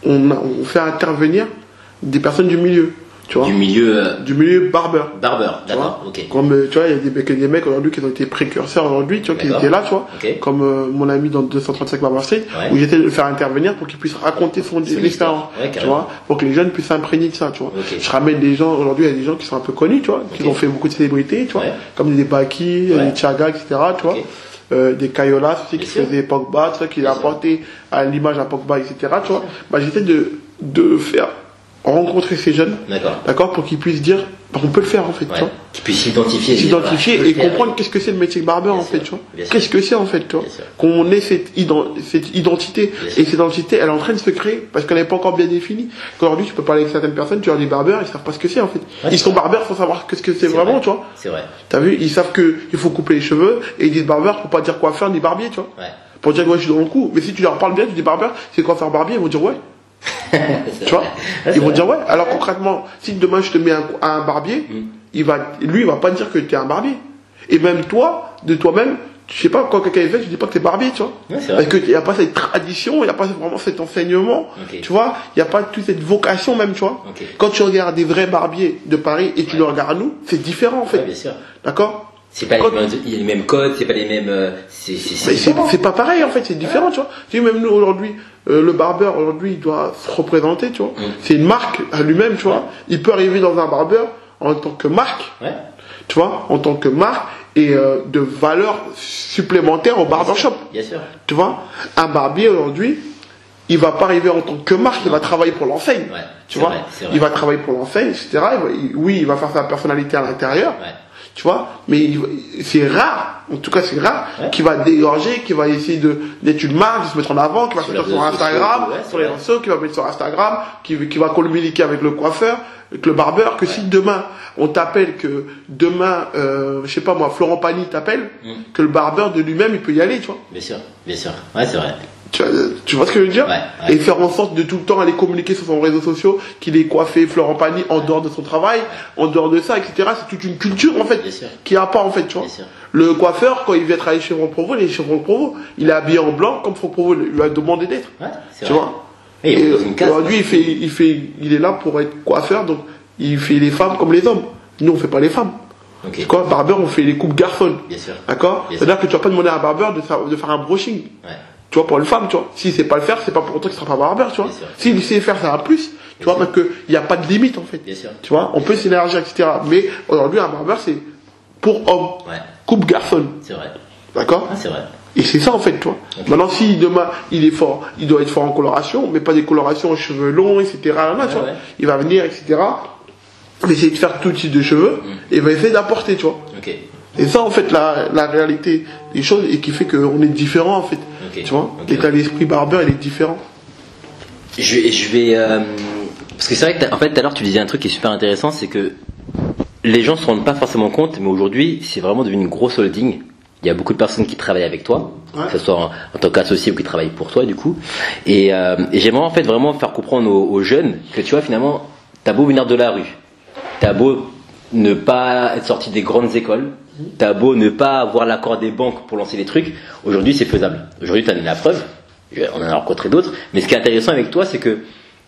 on fait intervenir des personnes du milieu, tu vois, Du milieu euh, du milieu barbeur. barbeur. D'accord. Ok. Comme euh, tu vois, il y a des, mecs- des mecs aujourd'hui qui ont été précurseurs aujourd'hui, tu vois, qui étaient là, tu vois, Ok. comme euh, mon ami dans 235 Barber Street, Ouais. où j'étais de le faire intervenir pour qu'il puisse raconter son, Son expérience. Ouais, tu vois, pour que les jeunes puissent s'imprégner de ça, tu vois. Je ramène des gens, aujourd'hui, il y a des gens qui sont un peu connus, tu vois, qui ont fait beaucoup de célébrités, tu vois, Ouais. comme des Baki, des Chaga, etc., tu vois. Euh, des Kayolas aussi qui faisaient Pogba, tu vois, qui apporté à l'image à Pogba, etc., tu vois. Bah, j'essaie de, de faire rencontrer ces jeunes, D'accord. pour qu'ils puissent dire, bah, on peut le faire, en fait, tu Ouais. vois Qui puisse s'identifier. s'identifier et faire. comprendre qu'est-ce que c'est le métier de barbeur Bien en fait, tu vois. Qu'est-ce que c'est en fait, tu vois. Qu'on ait cette, ident- cette identité Bien et sûr. cette identité, elle est en train de se créer parce qu'elle n'est pas encore bien définie. Qu'aujourd'hui, tu peux parler avec certaines personnes, tu leur dis barbeur, ils savent pas ce que c'est en fait. Ouais, ils sont vrai. barbeurs sans savoir qu'est-ce que c'est vraiment, vrai. tu vois. C'est vrai. T'as vu, ils savent que il faut couper les cheveux et ils disent barbeur pour pas dire coiffeur ni barbier, tu vois. Pour dire que ouais, je suis dans le coup. Mais si tu leur parles bien, tu dis barbeur, c'est coiffeur barbier, ils vont dire ouais. Tu vois. Ouais, Ils vont dire ouais. Alors concrètement, si demain je te mets un, un barbier, Mm. il va, lui, il va pas dire que tu es un barbier. Et même toi, de toi-même, je sais pas, quand quelqu'un est fait, je dis pas que t'es barbier, tu vois. Ouais. Parce qu'il n'y a pas cette tradition, il n'y a pas vraiment cet enseignement, tu vois. Il n'y a pas toute cette vocation même, tu vois. Quand tu regardes des vrais barbiers de Paris et tu le regardes à nous, c'est différent en fait. Ouais. D'accord? C'est pas les mêmes, il y a les mêmes codes, c'est pas les mêmes. euh, C'est c'est- pas pareil en fait, c'est différent, tu vois. Tu sais, même nous aujourd'hui, euh, le barbeur aujourd'hui, il doit se représenter, tu vois. Mm. C'est une marque à lui-même, tu vois. Il peut arriver dans un barbeur en tant que marque, Ouais. tu vois, en tant que marque et euh, de valeur supplémentaire au barbershop, Bien sûr. tu vois. Un barbier aujourd'hui, il va pas arriver en tant que marque, il va travailler pour l'enseigne. Ouais. Tu vois, vrai, il va travailler pour l'enseigne, etc. Oui, il va faire sa personnalité à l'intérieur, Ouais. Tu vois, mais c'est rare, en tout cas c'est rare, Ouais. qui va dégorger, qui va essayer de d'être une marque, de se mettre en avant, qui va se Sur Instagram, sociaux, ouais, c'est sur les vrai. réseaux, qui va mettre sur Instagram, qui, qui va communiquer avec le coiffeur, avec le barbeur, que si demain on t'appelle que demain, euh, je sais pas moi, Florent Pagny t'appelle, Mm. que le barbeur de lui-même il peut y aller, tu vois. Bien sûr. Bien sûr. Ouais, c'est vrai. Tu vois, tu vois ce que je veux dire Ouais, ouais. Et faire en sorte de tout le temps aller communiquer sur son réseau sociaux qu'il est coiffé Florent Pagny en dehors de son travail, en dehors de ça, etc. C'est toute une culture en fait n'y a pas en fait, tu vois. Le coiffeur, quand il vient travailler chez Franck Provo, il est chez Provo. Il est habillé en blanc comme Franck Provo lui a demandé d'être. Ouais, Tu vrai. vois Et aujourd'hui, il fait, il fait, il est là pour être coiffeur, donc il fait les femmes comme les hommes. Nous, on fait pas les femmes. Ok. C'est quoi, barbeur, on fait les coupes garçons. D'accord C'est-à-dire que tu vas pas demander à un barbeur de faire, de faire un brushing. Ouais. Tu vois, pour une femme, tu vois. Si c'est pas le faire, c'est pas pour autant qu'il sera pas barbeur, tu vois. S'il sait faire, ça va plus. Tu vois, parce qu'il n'y a pas de limite, en fait. Bien sûr. Tu vois, on peut s'élargir, etc. Mais aujourd'hui, un barbeur, c'est pour homme. Ouais. Coupe garçon. C'est vrai. D'accord Ah, c'est vrai. Et c'est ça en fait, toi. Maintenant, si demain il est fort, il doit être fort en coloration, mais pas des colorations en cheveux longs, etc. Là, là, tu vois. ouais. Il va venir, etc. Il va essayer de faire tout type de cheveux et il va essayer d'apporter, tu vois. Et ça, en fait, la, la réalité des choses et qui fait qu'on est différent, en fait. Tu vois? Ok. L'état d'esprit barbeur, il est différent. Je vais, je vais euh, parce que c'est vrai que en fait tout à l'heure tu disais un truc qui est super intéressant, c'est que les gens se rendent pas forcément compte, mais aujourd'hui c'est vraiment devenu une grosse holding. Il y a beaucoup de personnes qui travaillent avec toi, Ouais. que ce soit en, en tant qu'associé ou qui travaillent pour toi du coup. Et, euh, et j'aimerais en fait vraiment faire comprendre aux, aux jeunes que tu vois finalement t'as beau venir de la rue, t'as beau ne pas être sorti des grandes écoles, t'as beau ne pas avoir l'accord des banques pour lancer des trucs, aujourd'hui c'est faisable. Aujourd'hui t'as la preuve, on en a rencontré d'autres, mais ce qui est intéressant avec toi c'est que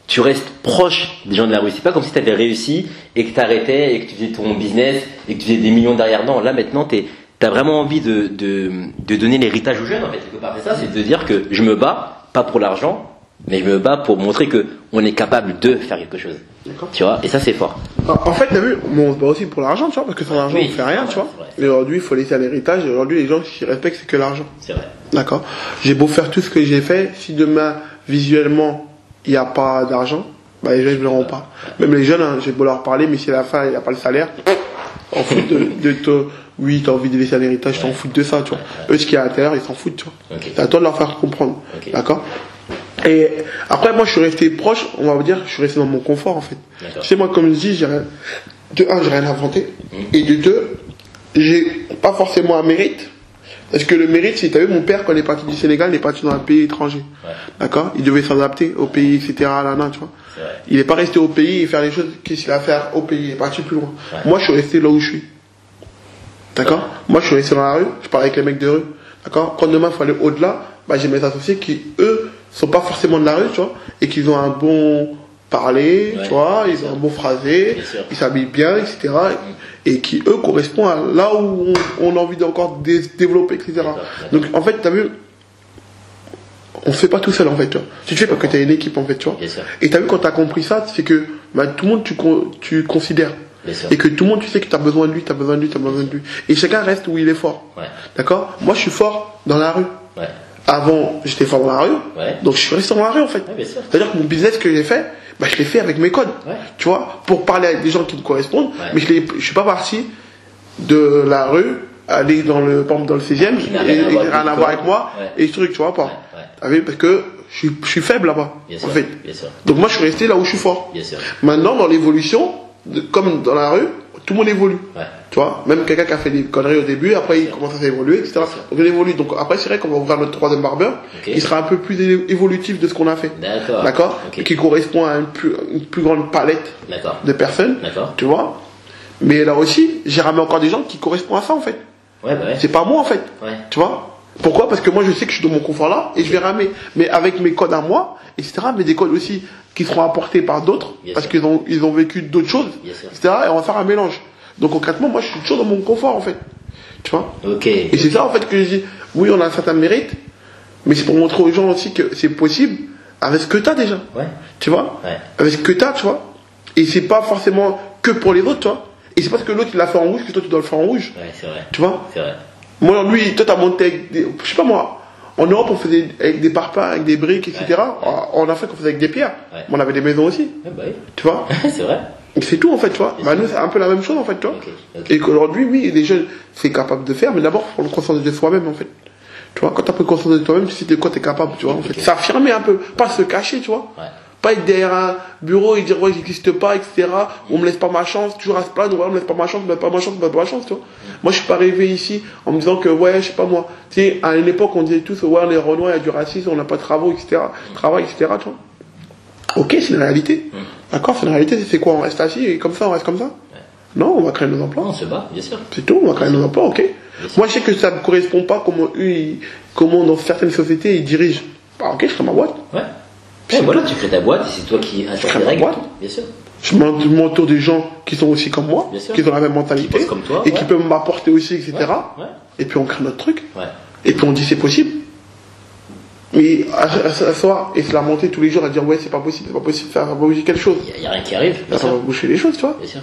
tu restes proche des gens de la rue. C'est pas comme si tu avais réussi et que tu arrêtais et que tu faisais ton business et que tu faisais des millions derrière. Non, là maintenant tu as vraiment envie de, de, donner l'héritage aux jeunes en fait. Quelque part, c'est ça, c'est de dire que je me bats, pas pour l'argent, mais je me bats pour montrer que on est capable de faire quelque chose. Tu vois, et ça c'est fort. En en fait, t'as vu, bon, on se bat aussi pour l'argent, tu vois, parce que sans l'argent, Oui, on fait rien, c'est tu vois. Et aujourd'hui, il faut laisser un héritage. Et aujourd'hui, les gens qui respectent, c'est que l'argent. C'est vrai. D'accord J'ai beau faire tout ce que j'ai fait, si demain, visuellement, il n'y a pas d'argent, bah, les gens, ils ne verront pas. Même les jeunes, hein, j'ai beau leur parler, mais si à la fin, il n'y a pas le salaire, on fout de, de te, oui, t'as envie de laisser un héritage, t'en fous de ça, tu vois. Eux, ce qu'il y a à l'intérieur, ils s'en foutent, tu vois. C'est à toi de leur faire comprendre. D'accord Et après, moi, je suis resté proche, on va vous dire, je suis resté dans mon confort, en fait. Sais, moi, comme je dis, j'ai rien, de un, j'ai rien inventé. Mhm. Et de deux, j'ai pas forcément un mérite. Parce que le mérite, c'est, t'as vu, mon père, quand il est parti du Sénégal, il est parti dans un pays étranger. Ouais. D'accord? Il devait s'adapter au pays, etc. Là, là, tu vois. C'est. Il est pas resté au pays et faire les choses qu'il a à faire au pays. Il est parti plus loin. Ouais. Moi, je suis resté là où je suis. D'accord? Moi, je suis resté dans la rue. Je parle avec les mecs de rue. D'accord? Quand demain, il faut aller au-delà, bah, j'ai mes associés qui, eux, sont pas forcément de la rue, tu vois, et qui ont un bon parler, Ouais. tu vois, ils ont un bon phrasé, ils s'habillent bien, etc. Et qui, eux, correspondent à là où on, on a envie d'encore dé- développer, etc. Donc, en fait, t'as vu, on se fait pas tout seul, en fait, tu vois. Tu te fais parce que t'as une équipe, en fait, tu vois. Bien. Et t'as vu quand t'as compris ça, c'est que bah, tout le monde tu, con- tu considères. Et que tout le monde tu sais que t'as besoin de lui, t'as besoin de lui, t'as besoin de lui. Et chacun reste où il est fort. Ouais. D'accord? Moi je suis fort dans la rue. Ouais. Avant j'étais fort dans la rue. Ouais. Donc je suis resté dans la rue en fait. Ouais. C'est-à-dire que mon business que j'ai fait, bah, je l'ai fait avec mes codes. Ouais. Tu vois Pour parler avec des gens qui me correspondent. Mais je, je suis pas parti de la rue, aller dans le, dans le 16e, Qui n'a et, rien à et voir rien avec à voir avec moi. Et ce truc, tu vois pas. Parce que je suis, je suis faible là-bas. En sûr. fait. Bien sûr. Donc moi je suis resté là où je suis fort. Bien sûr. Maintenant, dans l'évolution, de- comme dans la rue, tout le monde évolue. Ouais. Tu vois, même quelqu'un qui a fait des conneries au début, après il commence à s'évoluer, etc. Donc on évolue. Donc après, c'est vrai qu'on va ouvrir notre troisième barbeur, qui sera un peu plus évolutif de ce qu'on a fait. D'accord. D'accord Qui correspond à une plus, une plus grande palette de personnes. D'accord. Tu vois Mais là aussi, j'ai ramené encore des gens qui correspondent à ça en fait. Ouais, bah ouais. C'est pas moi en fait. Ouais. Tu vois Pourquoi? Parce que moi je sais que je suis dans mon confort là et je vais ramener, mais avec mes codes à moi, etc. Mais des codes aussi qui seront apportés par d'autres parce qu'ils ont, ils ont vécu d'autres choses, etc. Et on va faire un mélange. Donc concrètement, moi je suis toujours dans mon confort en fait. Tu vois? Ok. Et c'est ça en fait que je dis, oui on a un certain mérite, mais c'est pour montrer aux gens aussi que c'est possible avec ce que tu as déjà. Ouais. Tu vois? Ouais. Avec ce que tu as, tu vois? Et c'est pas forcément que pour les autres, tu vois? Et c'est parce que l'autre il l'a fait en rouge que toi tu dois le faire en rouge. Ouais, c'est vrai. Tu vois? C'est vrai. Moi, lui, toi, t'as monté avec des, je sais pas moi, en Europe, on faisait avec des parpaings, avec des briques, etc. Ouais. En Afrique, on faisait avec des pierres. Ouais. On avait des maisons aussi, Ouais, bah oui. tu vois. c'est vrai. C'est tout, en fait, tu vois. Bien Bah, c'est un peu la même chose, en fait, tu vois. Et qu'aujourd'hui, oui, les jeunes, c'est capable de faire, mais d'abord, faut prendre conscience de soi-même, en fait. Tu vois, quand t'as pris conscience de toi-même, tu sais de quoi t'es capable, tu vois, en fait. Ok. S'affirmer un peu, pas se cacher, tu vois. Pas être derrière un bureau et dire, ouais, j'existe pas, etc. On me laisse pas ma chance, toujours à se plaindre, ouais, on me laisse pas ma chance, on me laisse pas ma chance, on me laisse pas ma chance, tu vois. Moi, je suis pas arrivé ici en me disant que, ouais, je sais pas moi. Tu sais, à une époque, on disait tous, ouais, est renois, il y a du racisme, on n'a pas de travaux, etc. Travail, etc., tu vois. Ok, c'est une réalité. D'accord, c'est une réalité, c'est quoi On reste assis et comme ça, on reste comme ça? Non, on va créer nos emplois. On se bat, bien sûr. C'est tout, on va créer nos emplois, ok. Moi, je sais que ça ne correspond pas comment eux, ils- comment dans certaines sociétés, ils dirigent. Bah, ok, je crée ma boîte. Ouais. Ouais, voilà, tu crées ta boîte et c'est toi qui les ma règles. Bien sûr. Je m'en- je m'entoure des gens qui sont aussi comme moi, qui ont la même mentalité, Qui pensent comme toi, et ouais. qui peuvent m'apporter aussi, etc. Ouais. Et puis on crée notre truc, et puis on dit c'est possible. Mais à, à, à soi, et se lamenter tous les jours à dire ouais c'est pas possible, c'est pas possible, ça va bouger quelque chose. Il n'y a, rien qui arrive. Ça va bouger les choses, tu vois. Bien sûr.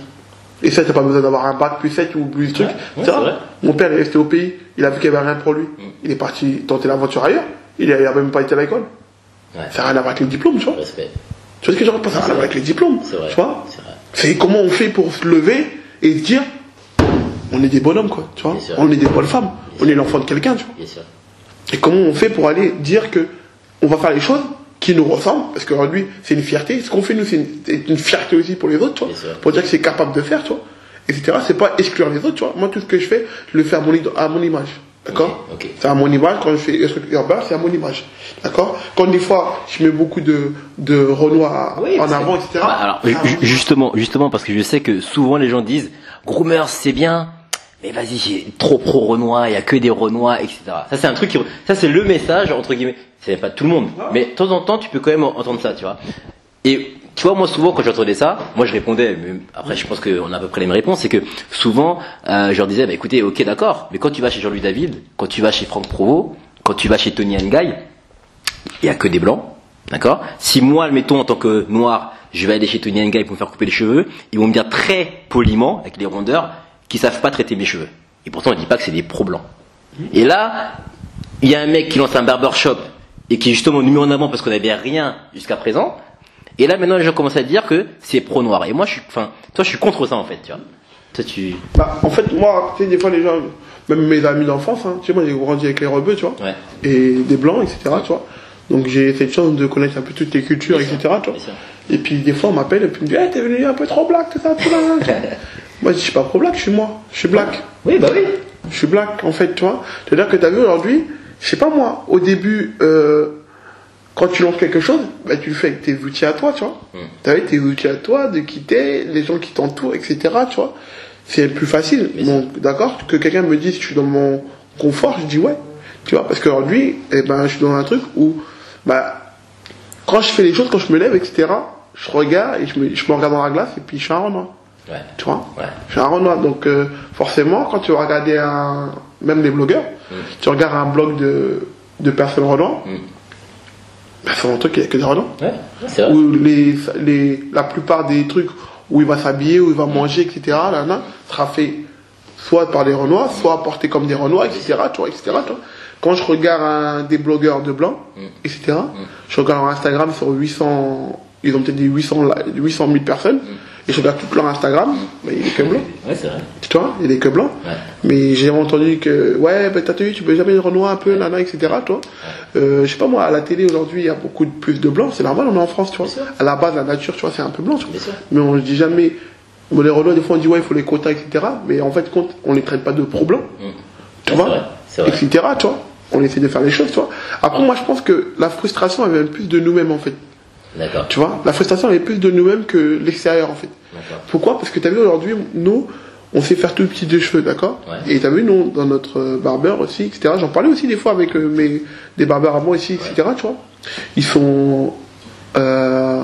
Et ça, t'as pas besoin d'avoir un bac plus 7 ou plus truc. Ouais, ouais, Tu vois c'est vrai. Mon père est resté au pays, il a vu qu'il n'y avait rien pour lui. Il est parti tenter l'aventure ailleurs. Il a, il a même pas été à l'école. Ouais. Ça n'a rien à voir avec les diplômes, tu vois. Respect. Tu vois ce que je veux dire? Ça n'a rien à voir avec les diplômes. Vrai. Tu vois C'est comment on fait pour se lever et se dire, on est des bonhommes, quoi. Tu vois. On est des bonnes femmes. On est l'enfant de quelqu'un, tu vois. Bien sûr. Et comment on fait pour aller dire que on va faire les choses qui nous ressemblent? Parce qu'aujourd'hui, c'est une fierté. Ce qu'on fait, nous, c'est une, fierté aussi pour les autres, tu vois. Pour dire que c'est capable de faire, tu vois. Etc. C'est pas exclure les autres, tu vois. Moi, tout ce que je fais, je le fais à mon, id- à mon image. D'accord. C'est à mon image. Quand je fais des trucs urbains, c'est à mon image. D'accord Quand des fois, je mets beaucoup de, de Renoir Oui, en avant, etc. Bah, alors, justement, justement, parce que je sais que souvent les gens disent, groomers c'est bien, mais vas-y, j'ai trop pro Renoir, il y a que des Renois, etc. Ça c'est un truc qui, ça c'est le message entre guillemets. C'est pas tout le monde, mais de temps en temps tu peux quand même entendre ça, tu vois. Et tu vois, moi souvent quand j'entendais ça, moi je répondais, mais après je pense qu'on a à peu près les mêmes réponses, c'est que souvent euh, je leur disais, bah écoutez, ok d'accord, mais quand tu vas chez Jean-Louis David, quand tu vas chez Franck Provo, quand tu vas chez Tony Guy, il y a que des blancs, d'accord? Si moi, admettons, en tant que noir, je vais aller chez Tony Guy pour me faire couper les cheveux, ils vont me dire très poliment, avec les rondeurs, qu'ils savent pas traiter mes cheveux. Et pourtant, on dit pas que c'est des pro-blancs. Et là, il y a un mec qui lance un barbershop et qui est justement mis en avant parce qu'on n'avait rien jusqu'à présent. Et là, maintenant, les gens commencent à dire que c'est pro-noir. Et moi, je suis, enfin, toi, je suis contre ça, en fait, tu vois. Toi, tu, Bah, en fait, moi, tu sais, des fois, les gens, même mes amis d'enfance, hein, tu sais, moi, j'ai grandi avec les rebeux, tu vois. Ouais. Et des blancs, etc., tu vois. Donc, j'ai cette chance de connaître un peu toutes les cultures, Bien sûr, etc., tu vois. Et puis, des fois, on m'appelle et puis on me dit, hey, t'es venu un peu trop black, tout ça, tout ça, ça. Moi, je suis pas pro black, je suis moi. Je suis black. Oui, bah oui. Je suis black, en fait, tu vois. C'est-à-dire que t'as vu aujourd'hui, je sais pas moi, au début, euh, quand tu lances quelque chose, bah, tu le fais avec tes outils à toi, tu vois. Mm. T'as vu tes outils à toi, de quitter, les gens qui t'entourent, etc., tu vois. C'est plus facile. Mais Donc, d'accord, que quelqu'un me dise, je suis dans mon confort, je dis ouais. Tu vois, parce qu'aujourd'hui, eh ben, je suis dans un truc où, bah, quand je fais les choses, quand je me lève, etc., je regarde et je me, je me regarde dans la glace et puis je suis un Renoir. Ouais. Tu vois? Ouais. Je suis un Renoir. Donc, euh, forcément, quand tu vas regarder un, même les blogueurs, tu regardes un blog de, de personnes Renoir, Mm. C'est un truc qu'il a que des Renoirs. Ouais. C'est vrai. Où les, les, la plupart des trucs où il va s'habiller, où il va manger, etc., là, là, sera fait soit par des Renois, soit porté comme des Renois, etc., tu vois, etc., tu vois. Quand je regarde un, des blogueurs de blanc, etc., je regarde leur Instagram sur 800, ils ont peut-être des 800, li- 800 000 personnes, et je regarde tout leur Instagram, mais il est que blanc. Ouais, c'est vrai. Tu vois, il est que blanc. Ouais. Mais j'ai entendu que, ouais, bah, t'as vu, tu peux jamais Renoir un peu, nana, etc., toi. Euh, je sais pas moi, à la télé aujourd'hui, il y a beaucoup de plus de blancs, c'est normal, on est en France, tu vois. À la base, la nature, tu vois, c'est un peu blanc, tu vois. Mais on ne dit jamais, bon, les Renois, des fois, on dit, ouais, il faut les quotas, etc., mais en fait, compte, on les traite pas de pro-blancs, Mm. tu vois, vrai, vrai. etc., tu vois. On essaie de faire les choses, tu vois. Après, moi, je pense que la frustration, elle vient plus de nous-mêmes, en fait. D'accord. Tu vois, la frustration, elle est plus de nous-mêmes que l'extérieur, en fait. Pourquoi? Parce que tu as vu aujourd'hui, nous, on sait faire tout petit de cheveux, d'accord? Ouais. Et tu as vu, nous, dans notre euh, barbeur aussi, etc. J'en parlais aussi des fois avec euh, mes, des barbeurs à moi ici, etc. Tu vois Ils sont euh,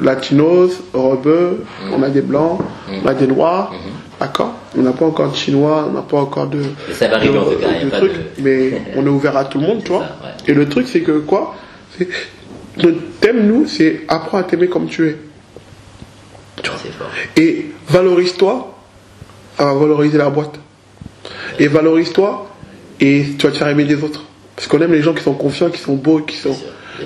latinos, rebeux, on a des blancs, on a des noirs, d'accord? On n'a pas encore de chinois, on n'a pas encore de, Mais ça va arriver en tout cas, y a de pas trucs, de- mais on est ouvert à tout le monde, tu vois ça, ouais. Et le truc, c'est que quoi? Notre thème, nous, c'est apprends à t'aimer comme tu es. Et valorise-toi, va valoriser la boîte. Et valorise-toi, et tu vas te faire aimer des autres. Parce qu'on aime les gens qui sont confiants, qui sont beaux, qui sont.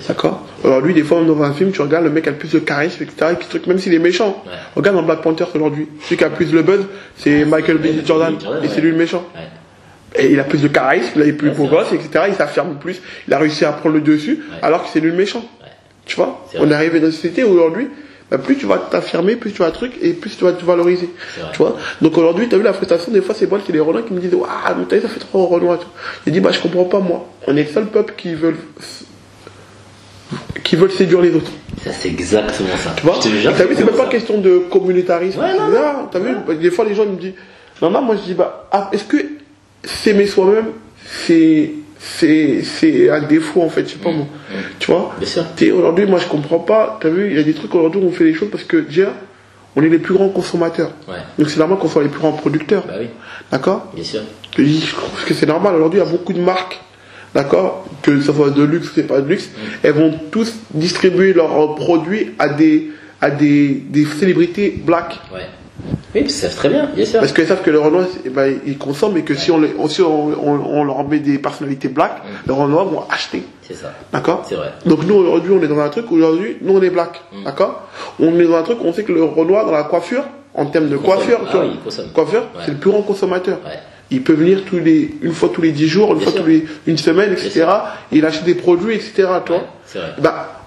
D'accord Alors lui, des fois, dans un film, tu regardes le mec a le plus de charisme, etc. qui truc, même s'il est méchant. Ouais. Regarde dans Black Panther aujourd'hui. Celui qui a le plus le buzz, c'est Michael B. Jordan. Jordan, Et c'est lui le méchant. Ouais. Et il a plus de charisme, il est plus beau gosse, etc. Il s'affirme plus. Il a réussi à prendre le dessus, alors que c'est lui le méchant. Tu vois C'est On est arrivé dans une société où aujourd'hui, bah, plus tu vas t'affirmer, plus tu vas truc, et plus tu vas te valoriser. Tu vois Donc aujourd'hui, tu as vu la frustration, des fois, c'est moi, c'est les Renois qui me disent Waouh, mais t'as vu, ça fait trop vois. J'ai dit Bah, je comprends pas, moi. On est le seul peuple qui veulent. qui veulent séduire les autres. Ça, c'est exactement ça. Tu vois T'as vu, c'est même pas ça. question de communautarisme. Ouais, non, T'as vu Des fois, les gens ils me disent Non, non, moi je dis Bah, ah, est-ce que s'aimer soi-même, c'est. C'est, c'est un défaut en fait, je sais pas moi. Tu vois Aujourd'hui, moi je comprends pas. T'as vu, il y a des trucs aujourd'hui où on fait les choses parce que déjà, on est les plus grands consommateurs. Ouais. Donc c'est normal qu'on soit les plus grands producteurs. Bah oui, D'accord bien sûr. Je trouve que c'est normal. Aujourd'hui, il y a beaucoup de marques, d'accord Que ce soit de luxe ou c'est pas de luxe, elles vont tous distribuer leurs produits à des, à des, des célébrités black. Ouais. Oui, parce qu'ils savent très bien, bien sûr. Parce qu'ils savent que le Renoir, eh ben, ils consomment et que si, on, les- si on, on- on leur met des personnalités black, les Renois vont acheter. C'est ça. D'accord C'est vrai. Donc nous, aujourd'hui, on est dans un truc, aujourd'hui, nous, on est black. D'accord On est dans un truc, on sait que le Renoir, dans la coiffure, en termes de coiffure, Ah oui, coiffure, Ouais. c'est le plus grand consommateur. Ouais. Il peut venir tous les, une fois tous les 10 jours, une Bien fois sûr. tous les, une semaine, etc. Il achète des produits, etc. C'est vrai. bah,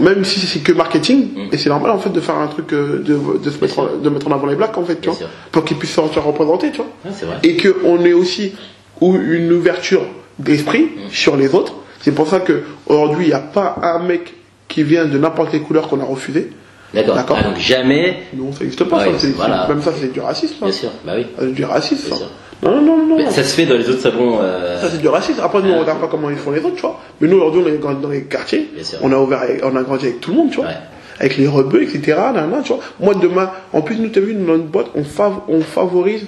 même si c'est que marketing, Mm. et c'est normal en fait de faire un truc, euh, de, de, se mettre, en, de mettre en avant les blacks en fait, tu Bien vois, sûr. pour qu'ils puissent se représenter, tu vois. Vrai. Et qu'on ait aussi une ouverture d'esprit Mm. sur les autres. C'est pour ça que aujourd'hui il n'y a pas un mec qui vient de n'importe quelle couleur qu'on a refusé. D'accord. Ah, donc jamais, Non, ça n'existe pas. Ouais, ça, voilà. Même ça, c'est du racisme. hein. bien sûr, bah oui. C'est du racisme. Bien ça. sûr. Non, non, non, ça se fait dans les autres salons. euh, Ça, c'est du racisme. Après, nous, on regarde pas comment ils font les autres, tu vois. Mais nous, aujourd'hui, on est grandi dans les quartiers. On a ouvert, on a grandi avec tout le monde, tu vois. Ouais. Avec les rebeux, etc. Là, là, tu vois. Moi, demain, en plus, nous, t'as vu, dans notre boîte, on, fav- on favorise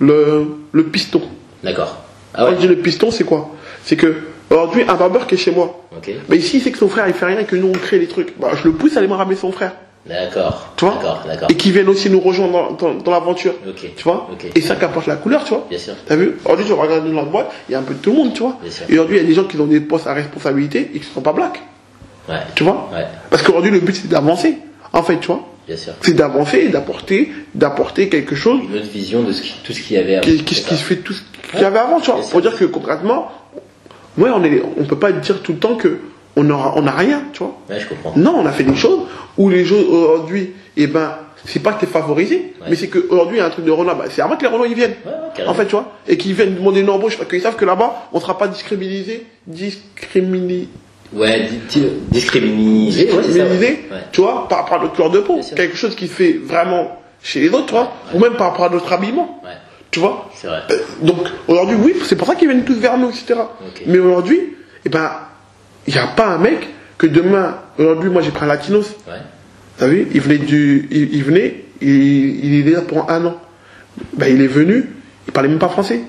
le, le piston. D'accord. Ah Quand je dis le piston, c'est quoi? C'est que, aujourd'hui, un barbeur qui est chez moi, mais ici, c'est que son frère, il fait rien et que nous, on crée les trucs. Bah, je le pousse à aller me ramener son frère. D'accord. Tu vois D'accord, d'accord. Et qui viennent aussi nous rejoindre dans, dans, dans l'aventure. Tu vois. Et ça qui apporte la couleur, tu vois Bien sûr. T'as vu Aujourd'hui, je regarde dans notre boîte, il y a un peu de tout le monde, tu vois. Bien sûr. Et aujourd'hui, il y a des gens qui ont des postes à responsabilité et qui ne sont pas blacks, Ouais. tu vois Ouais. Parce qu'aujourd'hui, le but, c'est d'avancer, en fait, tu vois Bien sûr. C'est d'avancer et d'apporter, d'apporter quelque chose Une autre vision de ce qui, tout ce qu'il y avait avant. qui, qui, qui se fait tout ce qu'il y avait avant, tu vois. Pour dire que concrètement, ouais, on est, on peut pas dire tout le temps que on aura, on a rien, tu vois Ouais, je comprends. Non, on a fait des choses où les choses aujourd'hui, eh ben, c'est pas que t'es favorisé, mais c'est qu'aujourd'hui, il y a un truc de Renault, bah, c'est avant que les Renault ils viennent. Ouais. En fait, tu vois, et qu'ils viennent demander une embauche parce qu'ils savent que là-bas, on sera pas discriminisé, discriminé, Ouais, di- di- discriminisé. Discriminisé, tu vois, par rapport à notre couleur de peau. Quelque chose qui se fait vraiment chez les autres, tu vois, ou même par rapport à notre habillement, tu vois. c'est vrai. Euh, Donc, aujourd'hui, oui, c'est pour ça qu'ils viennent tous vers nous, etc. Mais aujourd'hui, eh ben, il n'y a pas un mec que demain, aujourd'hui, moi j'ai pris un latinos, Ouais. T'as vu? Il venait du, il, il venait, il, il est là pour un an. Ben, il est venu, il parlait même pas français.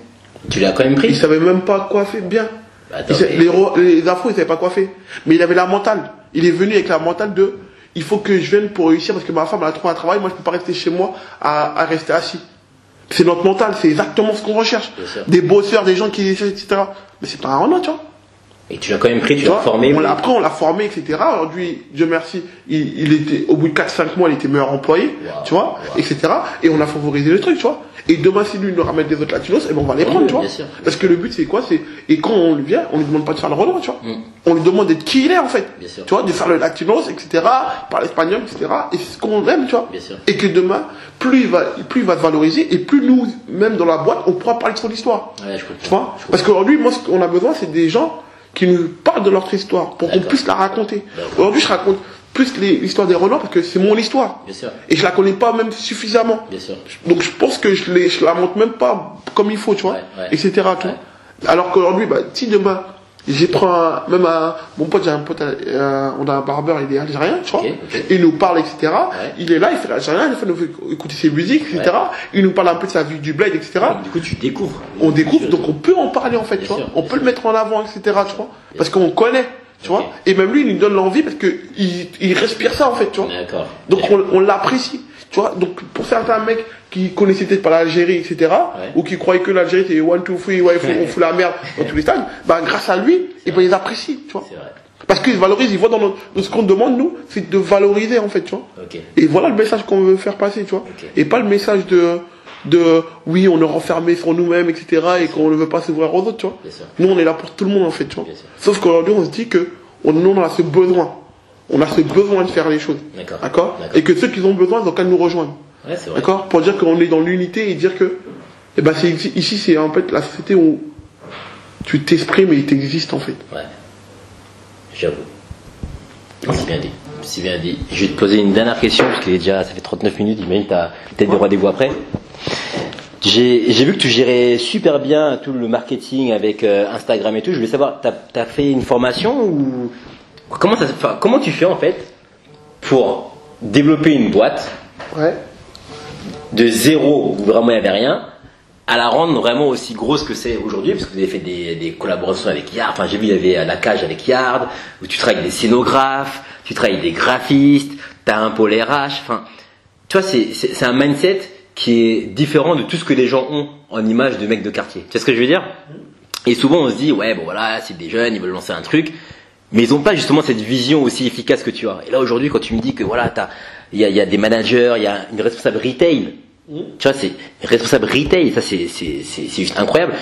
Tu l'as quand même Il pris savait même pas coiffer bien. Bah, attends, Il mais- les, les afros, il savait pas coiffer. Mais il avait la mentale. Il est venu avec la mentale de, il faut que je vienne pour réussir parce que ma femme elle a trouvé un travail, moi je peux pas rester chez moi à, à rester assis. C'est notre mental, c'est exactement ce qu'on recherche. Des bosseurs, des gens qui, etc. Mais c'est pas un Renault, tu vois. Et tu l'as quand même pris, tu Tu l'as vois, formé. on l'a- après, on l'a formé, etc. Aujourd'hui, Dieu merci, il, il était, au bout de 4-5 mois, il était meilleur employé, Wow, tu vois, wow. etc. Et on a favorisé le truc, tu vois. Et demain, si lui nous ramène des autres latinos, eh ben, on va les prendre, tu vois. sûr. Parce que le but, c'est quoi? C'est Et quand on lui vient, on lui demande pas de faire le Renault, tu vois. Mm. On lui demande d'être qui il est, en fait. Bien. Tu vois, de faire le latinos, etc. Parler espagnol, etc. Et c'est ce qu'on aime, tu vois. Bien sûr. Et que demain, plus il va, plus il va se valoriser, et plus nous, même dans la boîte, on pourra parler de son histoire. Ouais, je Tu vois? Je Parce qu'aujourd'hui, moi, ce qu'on a besoin, c'est des gens qui nous parlent de leur histoire pour qu'on puisse la raconter. D'accord. Aujourd'hui, je raconte plus l'histoire des Renois parce que c'est mon histoire. Bien sûr. Et je la connais pas même suffisamment. Bien sûr. Donc, je pense que je, les, je la montre même pas comme il faut, tu vois, Ouais, ouais. etc. tu vois. Ouais. Alors qu'aujourd'hui, bah, si demain, j'ai pris un, même un, mon pote, j'ai un pote, euh, on a un barbeur, il est algérien, tu vois, il nous parle, etc. Ouais. Il est là, il fait l'algérien, il fait nous écouter ses musiques, etc. Il nous parle un peu de sa vie du bled, etc Du coup, tu découvres. on découvre, donc on peut en parler en fait, Bien tu vois. on peut le mettre en avant, etc. Tu vois. Parce qu'on connaît, tu vois. Et même lui, il nous donne l'envie parce que il, il respire ça en fait, tu vois. D'accord. Donc on, on l'apprécie, tu vois. Donc pour certains mecs qui connaissaient peut-être pas l'Algérie, etc. Ouais. Ou qui croyaient que l'Algérie c'était one two three, ouais, on fout la merde dans tous les stades, bah grâce à lui, et ben ils apprécient, tu vois. Vrai. Parce qu'ils valorisent, ils voient dans, notre, dans ce qu'on demande nous, c'est de valoriser en fait, tu vois. Et voilà le message qu'on veut faire passer, tu vois. Et pas le message de, de oui, on est renfermé sur nous-mêmes, etc. et qu'on ne veut pas s'ouvrir aux autres, tu vois. Nous, on est là pour tout le monde, en fait, tu vois. Sauf qu'aujourd'hui, on se dit que on, nous, on a ce besoin. On a ce besoin de faire les choses. D'accord. Et que ceux qui ont besoin, ils ont qu'à nous rejoindre. Ouais. D'accord Pour dire qu'on est dans l'unité et dire que, eh ben, c'est ici, c'est en fait la société où tu t'exprimes et tu existes, en fait. Ouais. J'avoue. C'est bien dit. C'est bien dit. Je vais te poser une dernière question, parce qu'il est déjà, ça fait 39 minutes, imagine, t'as peut-être des rendez-vous après. J'ai j'ai vu que tu gérais super bien tout le marketing avec euh, Instagram et tout. Je voulais savoir, t'as as fait une formation ou comment ça enfin, Comment tu fais en fait pour développer une boîte Ouais. de zéro où vraiment il n'y avait rien à la rendre vraiment aussi grosse que c'est aujourd'hui parce que vous avez fait des, des collaborations avec Yard. Enfin j'ai vu il y avait la cage avec Yard où tu travailles avec des scénographes tu travailles avec des graphistes tu as un pôle RH enfin tu vois c'est un mindset qui est différent de tout ce que les gens ont en image de mecs de quartier. Tu sais ce que je veux dire? Et souvent on se dit ouais bon voilà c'est des jeunes, ils veulent lancer un truc, mais ils n'ont pas justement cette vision aussi efficace que tu as. Et là aujourd'hui quand tu me dis que voilà t'as il y a, il y a des managers, il y a une responsable retail, tu vois c'est responsable retail, ça c'est c'est c'est c'est juste incroyable.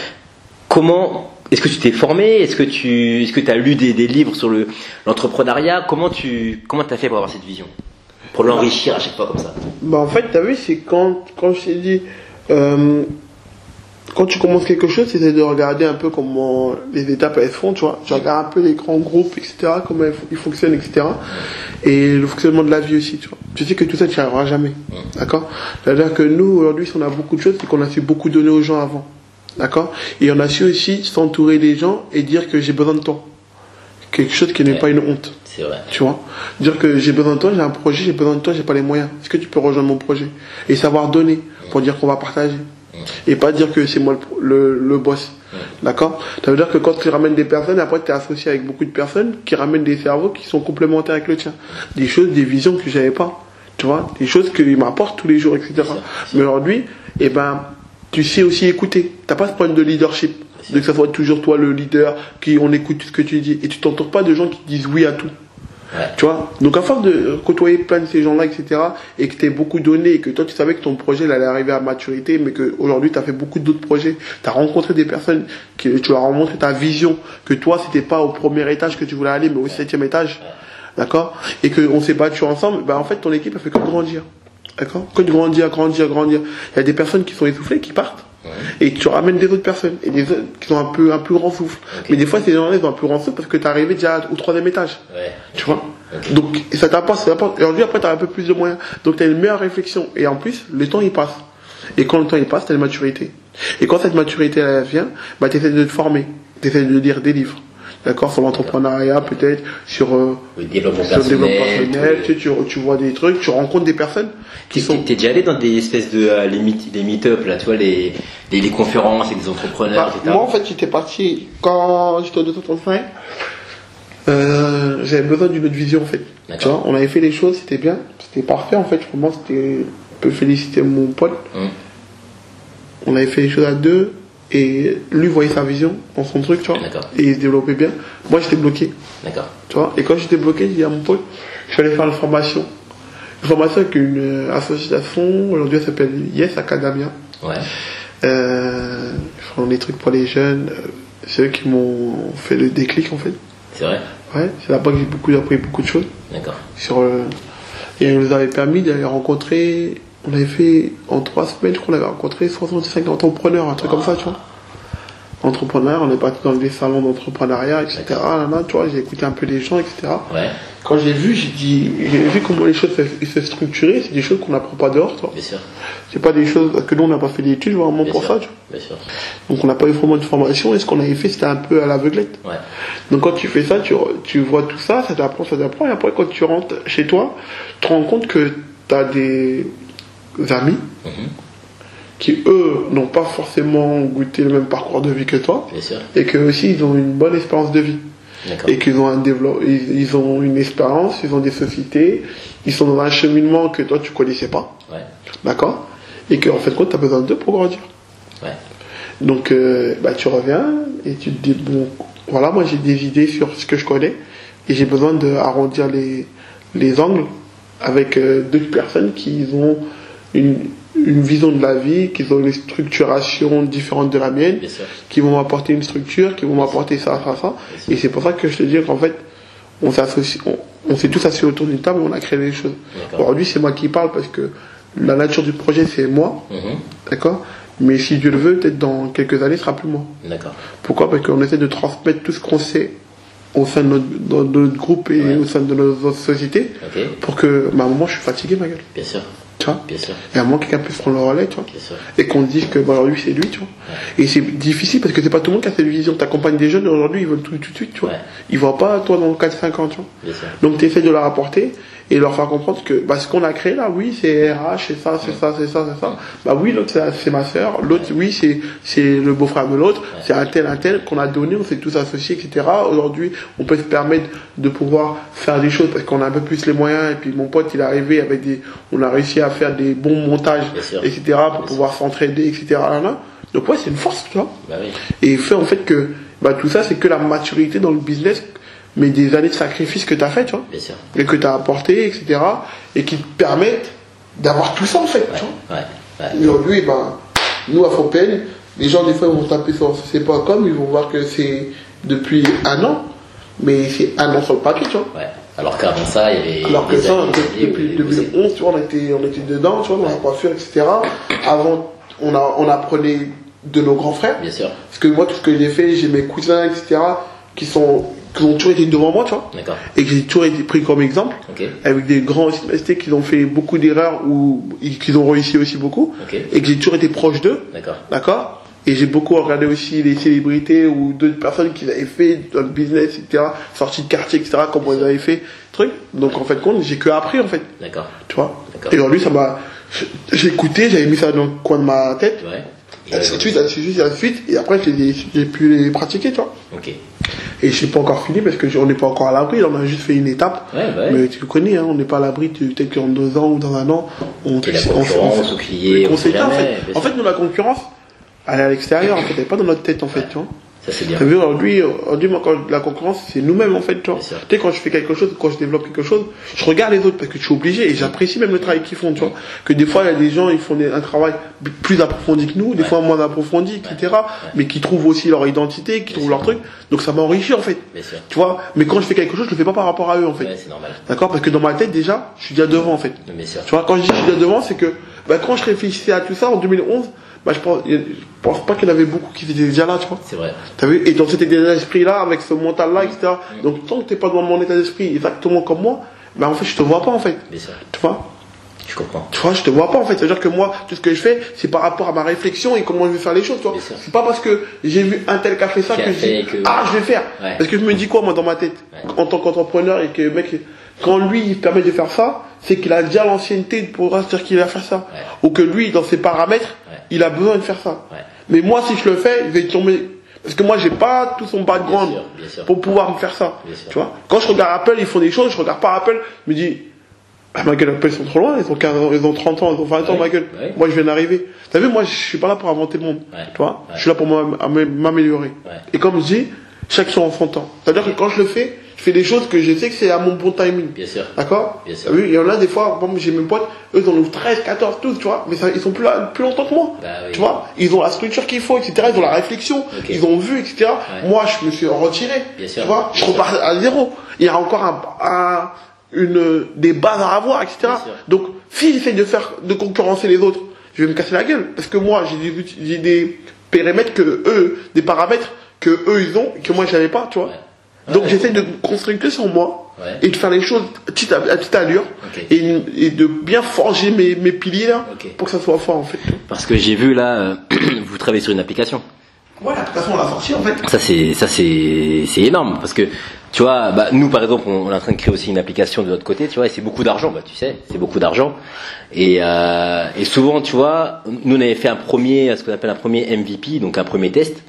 Comment est-ce que tu t'es formé? Est-ce que tu est-ce que as lu des, des livres sur le l'entrepreneuriat? Comment tu comment t'as fait pour avoir cette vision? Pour l'enrichir à chaque fois comme ça? Bah en fait, t'as vu, c'est quand, quand je t'ai dit, euh, quand tu commences quelque chose, c'est de regarder un peu comment les étapes elles se font, tu vois. Tu regardes un peu les grands groupes, etc., comment ils, ils fonctionnent, etc. Et le fonctionnement de la vie aussi, tu vois. Tu sais que tout ça, tu n'y arriveras jamais. D'accord? C'est-à-dire que nous, aujourd'hui, si on a beaucoup de choses, c'est qu'on a su beaucoup donner aux gens avant. D'accord? Et on a su aussi s'entourer des gens et dire que j'ai besoin de toi. Quelque chose qui n'est Ouais. pas une honte. C'est vrai. Tu vois? Dire que j'ai besoin de toi, j'ai un projet, j'ai besoin de toi, j'ai pas les moyens. Est-ce que tu peux rejoindre mon projet? Et savoir donner pour dire qu'on va partager. Et pas dire que c'est moi le, le, le boss. D'accord? Ça veut dire que quand tu ramènes des personnes, après tu es associé avec beaucoup de personnes qui ramènent des cerveaux qui sont complémentaires avec le tien. Des choses, des visions que j'avais pas. Tu vois? Des choses qu'ils m'apportent tous les jours, etc. Mais aujourd'hui, eh ben, tu sais aussi écouter. T'as pas ce problème de leadership. De que ça soit toujours toi le leader, qui on écoute ce que tu dis. Et tu t'entoures pas de gens qui disent oui à tout. Ouais. Tu vois Donc à force de côtoyer plein de ces gens-là, etc., et que t'aies beaucoup donné, et que toi tu savais que ton projet il allait arriver à maturité, mais qu'aujourd'hui tu as fait beaucoup d'autres projets, tu as rencontré des personnes, qui, tu leur as montré ta vision, que toi c'était pas au premier étage que tu voulais aller, mais au septième étage, d'accord? Et qu'on s'est battu ensemble, bah en fait ton équipe a fait que grandir. D'accord? Que de grandir, grandir, grandir. Il y a des personnes qui sont essoufflées, qui partent. Et tu ramènes des autres personnes, et des autres qui ont un peu un plus grand souffle. Mais des fois, ces gens-là, ils ont un plus grand souffle parce que tu es arrivé déjà au troisième étage. Ouais. Tu vois Donc, ça t'apporte, ça t'apporte. Et aujourd'hui, après, tu as un peu plus de moyens. Donc, tu as une meilleure réflexion. Et en plus, le temps, il passe. Et quand le temps, il passe, tu as une maturité. Et quand cette maturité, elle vient, bah, tu essaies de te former. Tu essaies de lire des livres. D'accord Sur l'entrepreneuriat, peut-être, sur, euh, Le développement sur le développement personnel. Tu, tu, tu vois des trucs, tu rencontres des personnes qui sont. t'es déjà allé dans des espèces de euh, les meet, des meet-up là, tu vois les, les, les conférences avec des entrepreneurs, Bah, etc. moi, en fait, j'étais parti quand j'étais au 235. Euh, j'avais besoin d'une autre vision, en fait. Tu vois, on avait fait les choses, c'était bien, c'était parfait, en fait. Vraiment, c'était. Je peux féliciter mon pote. Hum. On avait fait les choses à deux, et lui voyait sa vision dans son truc, tu vois. Et il se développait bien. Moi, j'étais bloqué, D'accord. tu vois. Et quand j'étais bloqué, j'ai dit à mon pote, je suis allé faire une formation. Une formation avec une euh, association, aujourd'hui, elle s'appelle Yes Academia. Ouais. Euh, ils font des trucs pour les jeunes. euh, C'est eux qui m'ont fait le déclic en fait. C'est vrai? Ouais, c'est là-bas que j'ai beaucoup appris beaucoup de choses. D'accord. Sur, euh, et on nous avait permis d'aller rencontrer. On avait fait en trois semaines, je crois, on avait rencontré 65 entrepreneurs, un truc comme ça, tu vois. Entrepreneurs, on est parti dans des salons d'entrepreneuriat, etc. Là, là, tu vois, j'ai écouté un peu les gens, etc. Ouais. Quand j'ai vu, j'ai dit, j'ai vu comment les choses se, structuraient. C'est des choses qu'on n'apprend pas dehors, tu vois. Bien sûr. C'est pas des choses que nous on n'a pas fait d'études vraiment Bien pour sûr. ça, tu vois. Bien sûr. Donc on n'a pas eu vraiment de formation et ce qu'on avait fait c'était un peu à l'aveuglette. Ouais. Donc quand tu fais ça, tu, tu vois tout ça, ça t'apprend, ça t'apprend et après quand tu rentres chez toi, tu te rends compte que tu as des amis Mhm. qui eux n'ont pas forcément goûté le même parcours de vie que toi et que aussi ils ont une bonne expérience de vie et qu'ils ont un ils, ils ont une expérience, ils ont des sociétés, ils sont dans un cheminement que toi tu connaissais pas, Ouais. d'accord? Et qu'en fait compte tu as besoin d'eux pour grandir. Ouais. Donc, euh, bah, tu reviens et tu te dis, bon, voilà, moi j'ai des idées sur ce que je connais et j'ai besoin d'arrondir les, les angles avec euh, d'autres personnes qui ont une, une vision de la vie, qui ont une structuration différente de la mienne, qui vont m'apporter une structure, qui vont m'apporter ça, ça, ça. Et c'est pour ça que je te dis qu'en fait, on s'associe, on, on s'est tous assis autour d'une table et on a créé des choses. Aujourd'hui, c'est moi qui parle parce que la nature du projet, c'est moi, Mhm. d'accord? Mais si Dieu le veut, peut-être dans quelques années, ce sera plus moi. D'accord. Pourquoi? Parce qu'on essaie de transmettre tout ce qu'on sait au sein de notre, notre groupe et Ouais. au sein de notre société Ok. pour que, bah, à un moment, je suis fatigué, ma gueule. Bien sûr. Tu vois Bien sûr. Et à un moment, quelqu'un puisse prendre le relais, tu vois Bien sûr. et qu'on se dise que bah, lui c'est lui tu vois et c'est difficile parce que c'est pas tout le monde qui a cette vision t'accompagnes des jeunes aujourd'hui ils veulent tout tout de suite tu vois Ouais. ils voient pas toi dans 4-5 ans tu vois Bien sûr. donc tu essaies de leur apporter et leur faire comprendre que bah, ce qu'on a créé là, oui, c'est RH, c'est ça, c'est ça, c'est ça, c'est ça. Bah oui, l'autre c'est- ma sœur, l'autre oui, c'est c'est le beau-frère de l'autre, c'est un tel, un tel qu'on a donné, on s'est tous associés, etc. Aujourd'hui, on peut se permettre de pouvoir faire des choses parce qu'on a un peu plus les moyens. Et puis mon pote, il est arrivé avec des, on a réussi à faire des bons montages, etc. Pour pouvoir s'entraider, etc. Donc ouais, c'est une force, tu vois. Bah oui. Et fait en fait que bah, tout ça, c'est que la maturité dans le business, mais des années de sacrifice que tu as fait, tu vois, Bien sûr. et que tu as apporté, etc. Et qui te permettent d'avoir tout ça en fait, tu vois. Ouais. Ouais. Aujourd'hui, ben, nous à Fontaine, les gens des fois ils vont taper sur c'est pas comme, ils vont voir que c'est depuis un an, mais c'est un an sur le papier, tu vois. Alors qu'avant ça, il y avait. Alors que des ça, années depuis, où depuis il bossait. 2011, tu vois, on était, on était dedans, tu vois, dans la coiffure, etc. Avant, on, a, on apprenait de nos grands frères. Bien sûr. Parce que moi, tout ce que j'ai fait, j'ai mes cousins, etc., qui, sont, qui ont toujours été devant moi, tu vois, et que j'ai toujours été pris comme exemple, avec des grands ST qui ont fait beaucoup d'erreurs ou qui ont réussi aussi beaucoup, et que j'ai toujours été proche d'eux, D'accord. Et j'ai beaucoup regardé aussi les célébrités ou d'autres personnes qui avaient fait dans le business, etc., sorties de quartier, etc., comment ils avaient fait, truc. Donc en fait, compte, j'ai que appris, en fait, D'accord. tu vois. Et aujourd'hui, ça m'a. J'ai écouté, j'avais mis ça dans le coin de ma tête, Ouais. Ainsi de suite, ainsi de suite, ainsi de suite, et après, j'ai pu les pratiquer, tu vois. Ok. Et je n'ai pas encore fini parce que on n'est pas encore à l'abri, on a juste fait une étape. Ouais, bah ouais. Mais tu le connais, hein, on n'est pas à l'abri, peut-être qu'en deux ans ou dans un an, on la on- on- sait en fait. En fait, nous, la concurrence, elle est à l'extérieur, en fait, elle n'est pas dans notre tête, en fait, tu vois. Ça c'est bien. Aujourd'hui, aujourd'hui, moi, quand la concurrence, c'est nous-mêmes, en fait, tu vois. Tu sais, quand je fais quelque chose, quand je développe quelque chose, je regarde les autres parce que je suis obligé et j'apprécie même le travail qu'ils font, tu vois. Que des fois, il y a des gens, ils font des- un travail plus approfondi que nous, des Ouais. fois moins approfondi, etc. Mais qui trouvent aussi leur identité, qui trouvent leur truc. Donc ça m'enrichit, en fait. Bien sûr. Tu vois, mais quand je fais quelque chose, je le fais pas par rapport à eux, en fait. Ouais, c'est normal. D'accord? Parce que dans ma tête, déjà, je suis déjà devant, en fait. Bien sûr. Tu vois, quand je dis je suis déjà devant, c'est que bah, quand je réfléchissais à tout ça en 2011, bah, je pense, je pense pas qu'il y en avait beaucoup qui étaient déjà là, tu vois. C'est vrai. T'as vu? Et dans cet état d'esprit-là, avec ce mental-là, etc. Donc, tant que t'es pas dans mon état d'esprit exactement comme moi, bah, en fait, je te vois pas, en fait. Sûr. Tu vois? Je comprends. Tu vois, je te vois pas, en fait. C'est-à-dire que moi, tout ce que je fais, c'est par rapport à ma réflexion et comment je vais faire les choses, tu vois. C'est pas parce que j'ai vu un tel qui a fait ça Qui que je dis, que- ah, je vais faire. Ouais. Parce que je me dis quoi, moi, dans ma tête? Ouais. En tant qu'entrepreneur et que mec, quand lui, il permet de faire ça, c'est qu'il a déjà l'ancienneté pour se dire qu'il va faire ça. Ouais. Ou que lui, dans ses paramètres. Il a besoin de faire ça. Ouais. Mais moi, si je le fais, je vais tomber. Parce que moi, j'ai pas tout son background Bien sûr, bien sûr. pour pouvoir me faire ça. Tu vois? Quand je regarde Apple, ils font des choses, je regarde pas Apple, je me dis, ah, ma gueule, Apple, ils sont trop loin, ils ont 15 ans, ils ont 30 ans, ils ont 20 ans, ma gueule. ouais. Moi, je viens d'arriver. T'as vu, moi, je suis pas là pour inventer le monde. Tu vois? Je suis là pour m'am- am- m'améliorer. Et comme je dis, chaque chose en son temps. C'est-à-dire que quand je le fais, je fais des choses que je sais que c'est à mon bon timing. Bien sûr. D'accord Bien sûr. Vu, il y en a des fois, bon, j'ai mes potes, eux, ils en ouvrent 13, 14, 12, tu vois, mais ça, ils sont plus là, plus longtemps que moi. Bah oui. Tu vois Ils ont la structure qu'il faut, etc. Ils ont la réflexion, ils ont vu, etc. Ouais. Moi, je me suis retiré. Bien sûr. Tu vois Je repars à zéro. Il y a encore un, un- une, des bases à avoir, etc. Bien sûr. Donc, si j'essaie de faire, de concurrencer les autres, je vais me casser la gueule. Parce que moi, j'ai des, périmètres que eux, des paramètres que eux, ils ont, et que moi, j'avais pas, tu vois. Ouais. Donc, j'essaie de construire que sur moi. Et de faire les choses à, à petite allure. Et, et de bien forger mes, mes piliers là. Pour que ça soit fort, en fait. Parce que j'ai vu là, euh, vous travaillez sur une application. Ouais, l'application, on l'a sortie, en fait. Ça c'est ça c'est c'est énorme parce que tu vois bah, nous par exemple on, on est en train de créer aussi une application de l'autre côté tu vois et c'est beaucoup d'argent bah tu sais c'est beaucoup d'argent et euh, et souvent tu vois nous on avait fait un premier ce qu'on appelle un premier MVP donc un premier test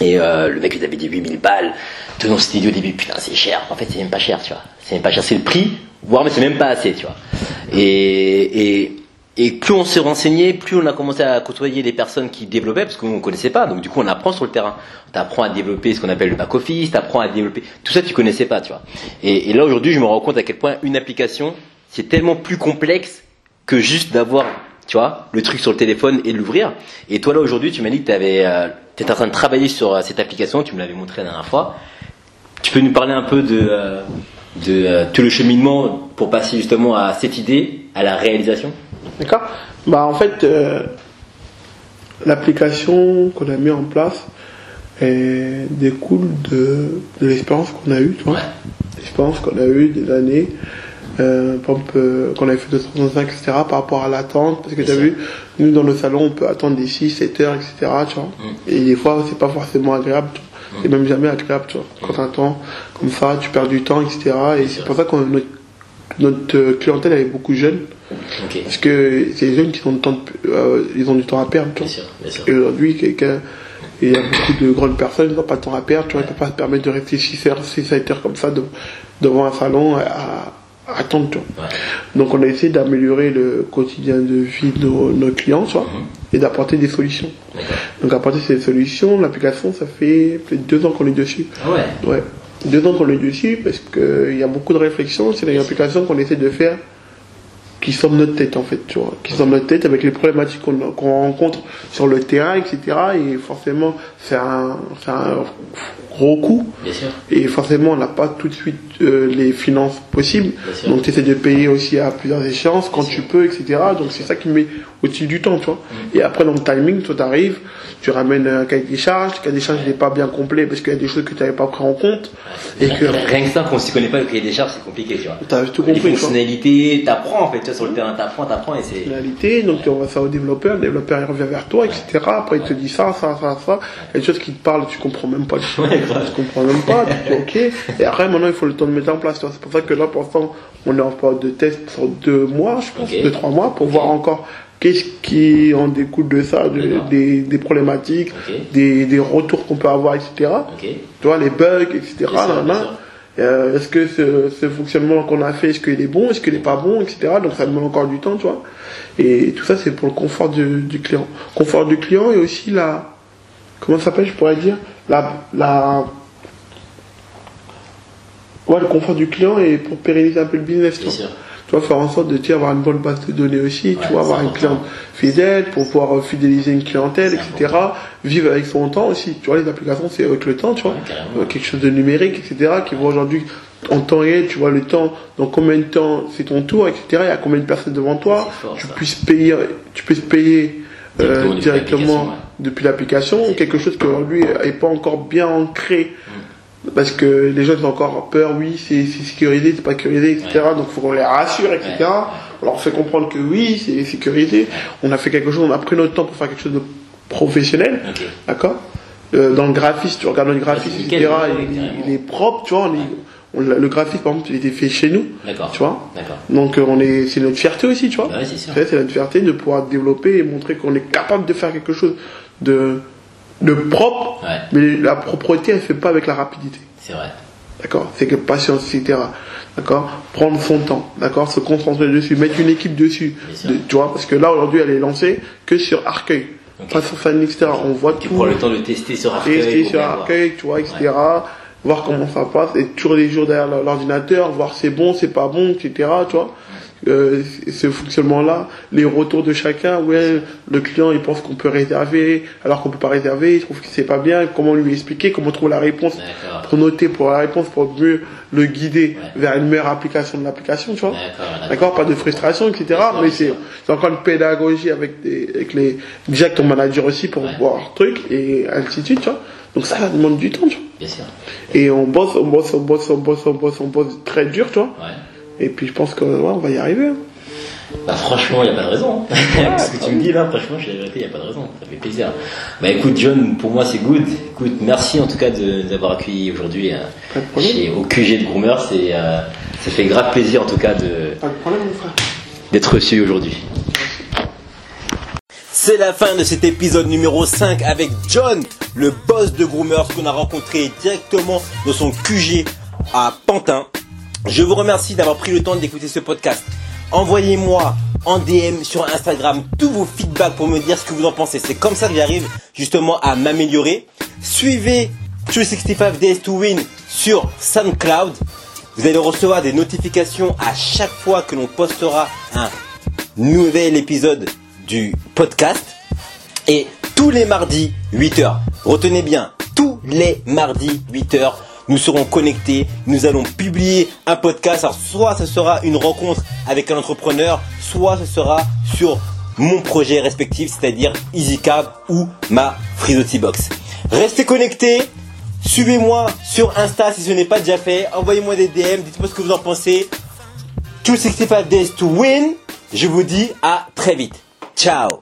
et euh, le mec il avait dit 8000 balles tout le monde s'était dit au début putain c'est cher en fait c'est même pas cher tu vois c'est même pas cher c'est le prix voire mais c'est même pas assez tu vois et plus on s'est renseigné, plus on a commencé à côtoyer des personnes qui développaient, parce que nous on connaissait pas. Donc du coup on apprend sur le terrain. T'apprends à développer ce qu'on appelle le back office, t'apprends à développer tout ça tu connaissais pas, tu vois. Et, là aujourd'hui je me rends compte à quel point une application c'est tellement plus complexe que juste d'avoir, tu vois, le truc sur le téléphone et de l'ouvrir. Et toi là aujourd'hui tu m'as dit que t'avais, euh, t'étais en train de travailler sur euh, cette application, tu me l'avais montré la dernière fois. Tu peux nous parler un peu de euh, de euh, tout le cheminement pour passer justement à cette idée, à la réalisation? D'accord Bah, en fait, euh, l'application qu'on a mis en place elle découle de, de l'expérience qu'on a eue, tu vois. Ouais. L'expérience qu'on a eue des années. Euh, par exemple, euh, qu'on avait fait 235, etc., par rapport à l'attente, parce que tu as vu, nous dans nos salons, on peut attendre des 6, 7 heures, etc., tu vois. Et des fois, c'est pas forcément agréable, vois. C'est même jamais agréable, tu vois. Quand t'attends comme ça, tu perds du temps, etc., et c'est pour ça qu'on notre notre euh, clientèle elle est beaucoup jeune. Ok. Parce que c'est les jeunes qui ont, le temps de- euh, ils ont du temps à perdre. tu Bien vois. sûr, bien sûr. Et aujourd'hui, quelqu'un, il y a beaucoup de grandes personnes qui n'ont pas de temps à perdre, tu vois, ils ne peuvent pas se permettre de rester 6 heures, 6 7 heures comme ça de- devant un salon à, vois. Ouais. Donc on a essayé d'améliorer le quotidien de vie de nos, nos clients, tu vois, et d'apporter des solutions. Donc apporter ces solutions, l'application, ça fait peut-être deux ans qu'on est dessus. Ah ouais? Ouais. Deux ans qu'on est dessus parce qu'il y a beaucoup de réflexions. C'est une application qu'on essaie de faire qui de notre tête en fait, tu vois. Qui de notre tête avec les problématiques qu'on qu'on rencontre sur le terrain, etc. Et forcément, c'est un, c'est un gros. Bien sûr. Et forcément, on n'a pas tout de suite euh, les finances possibles. Donc, tu essaies de payer aussi à plusieurs échéances quand tu peux, etc. Donc, c'est ça qui met au-dessus du temps, tu vois. Mm. Et après, dans le timing, toi, t'arrives, tu ramènes un cahier des charges. Le cahier des charges n'est pas bien complet parce qu'il y a des choses que tu n'avais pas pris en compte. Et que Rien que ça, quand on s'y connaît pas le cahier des charges, c'est compliqué, tu vois. tu as tout Les compris, tu vois. fonctionnalités, t'apprends en fait, tu vois, sur le terrain, t'apprends, t'apprends et c'est. fonctionnalité, donc on va ça au développeur, le développeur il revient vers toi, etc. Après il te dit ça, ça, ça, ça. Il y a des choses qui te parlent, tu comprends même pas. Tu Ouais, grave. comprends même pas, tu dis ok. Et après maintenant il faut le temps de mettre en place. C'est pour ça que là pour l'instant on est en période de test sur deux mois, je pense, Ok. deux, trois mois, pour voir encore qu'est-ce qui en découle de ça, de- des, des problématiques, des, des retours qu'on peut avoir, etc. Tu vois, les bugs, etc. Euh, est-ce que ce, ce fonctionnement qu'on a fait, est-ce qu'il est bon, est-ce qu'il n'est pas bon, etc. Donc ça demande encore du temps, tu vois. Et tout ça, c'est pour le confort du, du client. Confort du client et aussi la, comment ça s'appelle, je pourrais dire, la, la, ouais, le confort du client et pour pérenniser un peu le business, tu Bien sûr. Tu vois, faire en sorte de tu avoir une bonne base de données aussi, Ouais, tu vois, avoir une cliente fidèle pour pouvoir euh, fidéliser une clientèle, etc. Vivre avec son temps aussi. Tu vois, les applications, c'est avec le temps, tu vois. Ouais. Euh, quelque chose de numérique, etc. qui voit aujourd'hui en temps réel, tu vois le temps, dans combien de temps c'est ton tour, etc. Il y a combien de personnes devant toi. Fort, tu puisses payer, tu puisses payer euh, Directement depuis l'application, quelque chose qui aujourd'hui n'est pas encore bien ancré. Parce que les gens ont encore peur, oui, c'est sécurisé, c'est pas sécurisé, etc. Donc il faut qu'on les rassure, etc. Ouais. On leur fait comprendre que oui, c'est sécurisé. On a fait quelque chose, on a pris notre temps pour faire quelque chose de professionnel. D'accord? Euh, Dans le graphisme, tu regardes le graphisme, c'est etc. il, est propre, tu vois. on est- on l'a- le graphisme, par exemple, il était fait chez nous, D'accord. tu vois? Donc euh, on est, c'est notre fierté aussi, tu vois? Bah c'est notre fierté de pouvoir développer et montrer qu'on est capable de faire quelque chose de, de propre. Ouais. Mais la propreté, elle se fait pas avec la rapidité. C'est vrai. D'accord? C'est que patience, etc. D'accord? Prendre son temps, d'accord? Se concentrer dessus, mettre une équipe dessus. De- tu vois, parce que là, aujourd'hui, elle est lancée que sur Arcueil. Pas sur Fan, etc. On voit Tu tout. prends le temps de tester sur Arcueil. Tester sur. Arcueil, tu vois, etc. Voir comment ça passe. Et toujours les jours derrière l'ordinateur, voir c'est bon, c'est pas bon, etc. Tu vois Euh, ce fonctionnement-là, les retours de chacun, ouais, le client il pense qu'on peut réserver, alors qu'on peut pas réserver, il trouve que c'est pas bien, comment lui expliquer, comment trouver la réponse pour noter pour la réponse pour mieux le guider Ouais. vers une meilleure application de l'application, tu vois. D'accord, pas de frustration, etc. Mais c'est encore une pédagogie avec, des, avec les déjà ton manager aussi pour Ouais. voir truc et ainsi de suite, tu vois. Donc ça, ça demande du temps, tu vois. Bien sûr. Et on bosse, on bosse, on bosse, on bosse, on bosse, on bosse très dur, tu vois. Ouais. Et puis je pense que ouais, on va y arriver. hein. Bah franchement, il n'y a pas de raison. hein. Ce que tu me dis là, franchement, je il n'y a pas de raison. Ça fait plaisir. Bah écoute, John, pour moi, c'est good. Écoute, merci en tout cas de nous avoir accueillis aujourd'hui euh, de chez au QG de Groomer. C'est, euh, ça fait grave plaisir en tout cas de, Pas de problème, d'être reçu aujourd'hui. C'est la fin de cet épisode numéro 5 avec John, le boss de Groomers qu'on a rencontré directement dans son QG à Pantin. Je vous remercie d'avoir pris le temps d'écouter ce podcast. Envoyez-moi en DM sur Instagram tous vos feedbacks pour me dire ce que vous en pensez. C'est comme ça que j'arrive justement à m'améliorer. Suivez True 65 Days to Win sur SoundCloud. Vous allez recevoir des notifications à chaque fois que l'on postera un nouvel épisode du podcast. Et tous les mardis, 8h. Retenez bien, tous les mardis, 8h, nous serons connectés. Nous allons publier un podcast. Alors, soit ce sera une rencontre avec un entrepreneur, soit ce sera sur mon projet respectif, c'est-à-dire EasyCab ou ma Frisoti Box. Restez connectés. Suivez-moi sur Insta si ce n'est pas déjà fait. Envoyez-moi des DM. Dites-moi ce que vous en pensez. 265 days to win. Je vous dis à très vite. Ciao